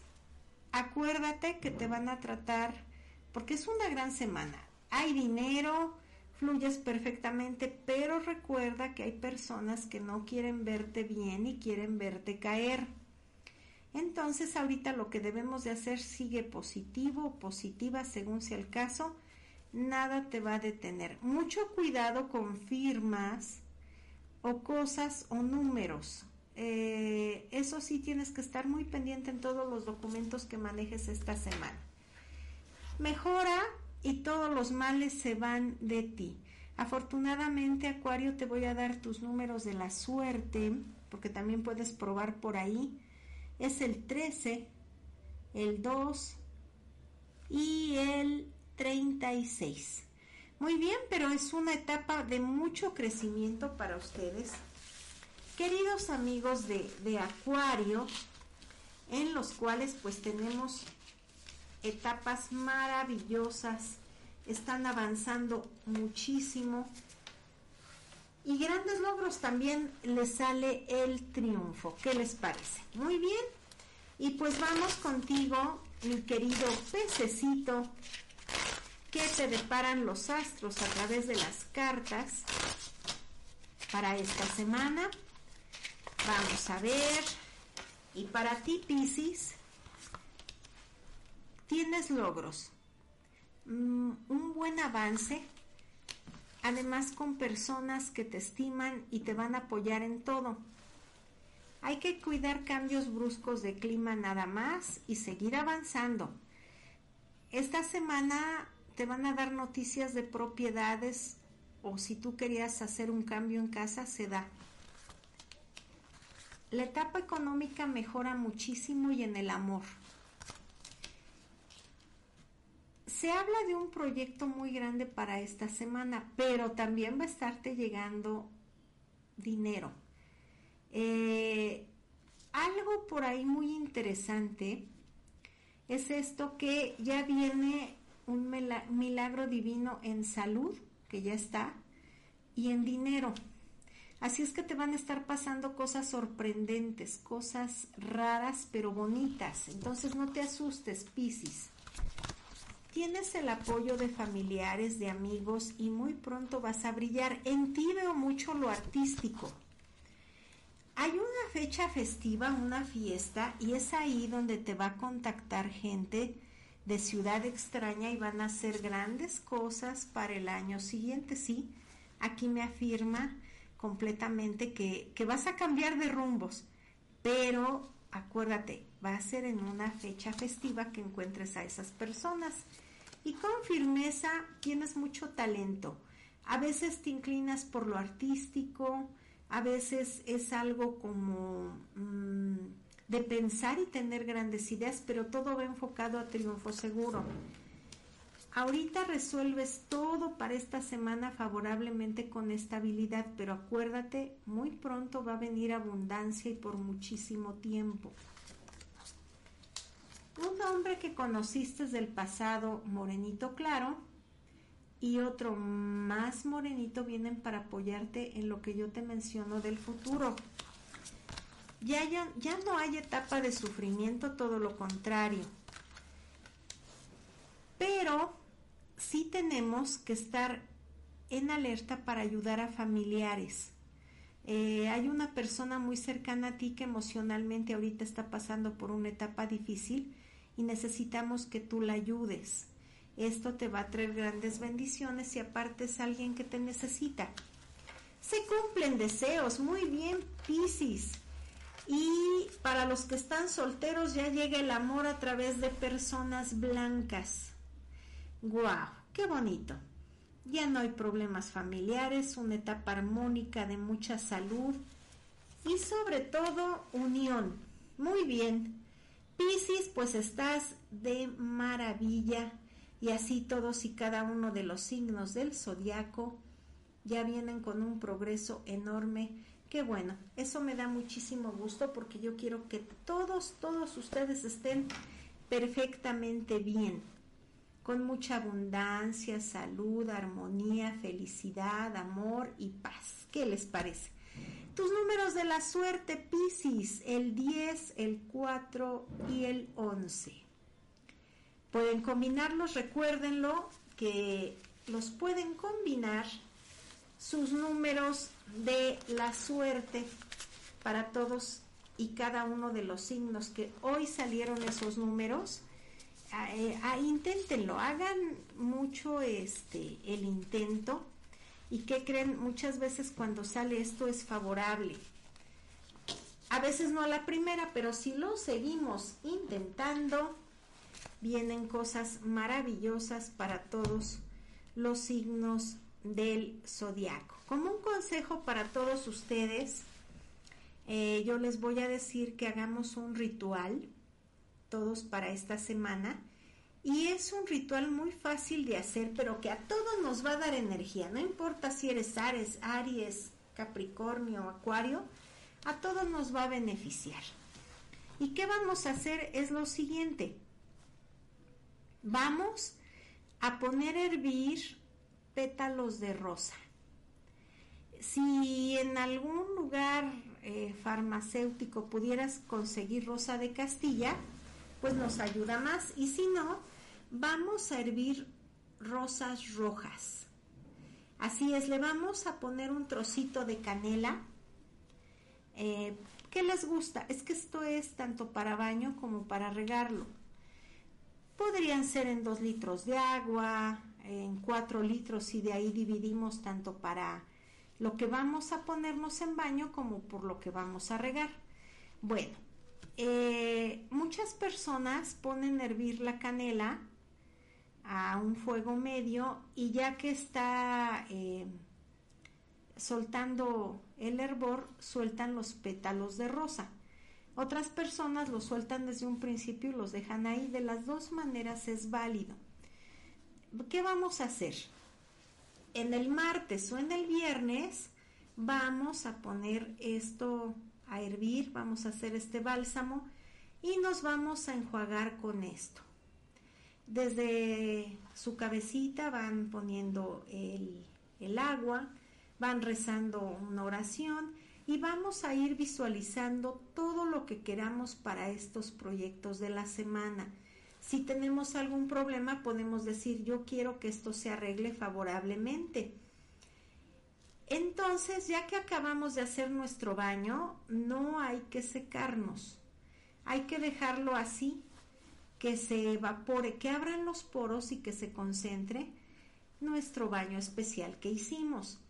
acuérdate que te van a tratar, porque es una gran semana hay dinero, fluyes perfectamente, pero recuerda que hay personas que no quieren verte bien y quieren verte caer. Entonces ahorita lo que debemos de hacer sigue positivo o positiva según sea el caso, nada te va a detener. Mucho cuidado con firmas, o cosas o números. Eh, eso sí tienes que estar muy pendiente en todos los documentos que manejes esta semana. Mejora y todos los males se van de ti. Afortunadamente, Acuario, te voy a dar tus números de la suerte, porque también puedes probar por ahí. Es el 13, el 2 y el 36. Muy bien, pero es una etapa de mucho crecimiento para ustedes. Queridos amigos de, de Acuario, en los cuales pues tenemos etapas maravillosas están avanzando muchísimo y grandes logros también les sale el triunfo. ¿Qué les parece? Muy bien. Y pues vamos contigo, mi querido pececito, que te deparan los astros a través de las cartas para esta semana. Vamos a ver. Y para ti, Piscis, tienes logros Mm, un buen avance, además con personas que te estiman y te van a apoyar en todo. Hay que cuidar cambios bruscos de clima nada más y seguir avanzando. Esta semana te van a dar noticias de propiedades o si tú querías hacer un cambio en casa, se da. La etapa económica mejora muchísimo y en el amor. Se habla de un proyecto muy grande para esta semana, pero también va a estarte llegando dinero. Eh, algo por ahí muy interesante es esto que ya viene un milagro divino en salud, que ya está, y en dinero. Así es que te van a estar pasando cosas sorprendentes, cosas raras pero bonitas. Entonces no te asustes, Piscis. Tienes el apoyo de familiares, de amigos y muy pronto vas a brillar. En ti veo mucho lo artístico. Hay una fecha festiva, una fiesta, y es ahí donde te va a contactar gente de ciudad extraña y van a hacer grandes cosas para el año siguiente. Sí, aquí me afirma completamente que, que vas a cambiar de rumbos, pero acuérdate, va a ser en una fecha festiva que encuentres a esas personas y con firmeza tienes mucho talento. A veces te inclinas por lo artístico, a veces es algo como mm, de pensar y tener grandes ideas, pero todo va enfocado a triunfo seguro. Ahorita resuelves todo para esta semana favorablemente con estabilidad, pero acuérdate, muy pronto va a venir abundancia y por muchísimo tiempo. Un hombre que conociste del pasado, morenito claro, y otro más morenito vienen para apoyarte en lo que yo te menciono del futuro. Ya, ya, no hay etapa de sufrimiento, todo lo contrario. Pero sí tenemos que estar en alerta para ayudar a familiares. Eh, hay una persona muy cercana a ti que emocionalmente ahorita está pasando por una etapa difícil y necesitamos que tú la ayudes. Esto te va a traer grandes bendiciones y aparte es alguien que te necesita. Se cumplen deseos, muy bien, Piscis. Y para los que están solteros ya llega el amor a través de personas blancas. ¡Guau! ¡Qué bonito! Ya no hay problemas familiares, una etapa armónica de mucha salud y sobre todo unión. Muy bien. Piscis, pues estás de maravilla y así todos y cada uno de los signos del zodiaco ya vienen con un progreso enorme. Qué bueno, eso me da muchísimo gusto porque yo quiero que todos, todos ustedes estén perfectamente bien, con mucha abundancia, salud, armonía, felicidad, amor y paz. ¿Qué les parece? Tus números de la suerte, Piscis, el 10, el 4 y el 11. Pueden combinarlos, recuérdenlo que los pueden combinar sus números de la suerte para todos y cada uno de los signos que hoy salieron esos números. Eh, ah, inténtenlo, hagan mucho este el intento ¿Y qué creen? Muchas veces cuando sale esto es favorable. A veces no a la primera, pero si lo seguimos intentando, vienen cosas maravillosas para todos los signos del zodiaco. Como un consejo para todos ustedes, eh, yo les voy a decir que hagamos un ritual, todos para esta semana, y es un ritual muy fácil de hacer, pero que a todos nos va a dar energía, no importa si eres Aries, Aries, Capricornio, Acuario, a todos nos va a beneficiar. ¿Y qué vamos a hacer? Es lo siguiente. Vamos a poner a hervir pétalos de rosa. Si en algún lugar eh, farmacéutico pudieras conseguir rosa de Castilla, pues nos ayuda más. Y si no, vamos a hervir rosas rojas. Así es, le vamos a poner un trocito de canela. Eh, ¿Qué les gusta? Es que esto es tanto para baño como para regarlo. Podrían ser en dos litros de agua, en cuatro litros y de ahí dividimos tanto para lo que vamos a ponernos en baño como por lo que vamos a regar. Bueno, eh, muchas personas ponen hervir la canela a un fuego medio y ya que está eh, soltando el hervor, sueltan los pétalos de rosa. Otras personas lo sueltan desde un principio y los dejan ahí. De las dos maneras es válido. ¿Qué vamos a hacer? En el martes o en el viernes vamos a poner esto a hervir, vamos a hacer este bálsamo y nos vamos a enjuagar con esto. Desde su cabecita van poniendo el, agua, van rezando una oración y vamos a ir visualizando todo lo que queramos para estos proyectos de la semana. Si tenemos algún problema, podemos decir, yo quiero que esto se arregle favorablemente. Entonces, ya que acabamos de hacer nuestro baño, no hay que secarnos. Hay que dejarlo así, que se evapore, que abran los poros y que se concentre nuestro baño especial que hicimos.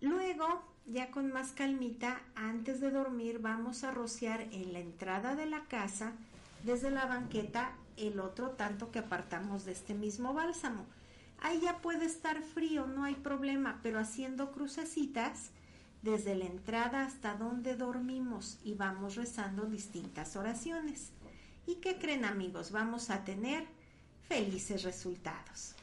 Luego, ya con más calmita, antes de dormir vamos a rociar en la entrada de la casa, desde la banqueta, el otro tanto que apartamos de este mismo bálsamo. Ahí ya puede estar frío, no hay problema, pero haciendo crucecitas desde la entrada hasta donde dormimos y vamos rezando distintas oraciones. ¿Y qué creen amigos? Vamos a tener felices resultados.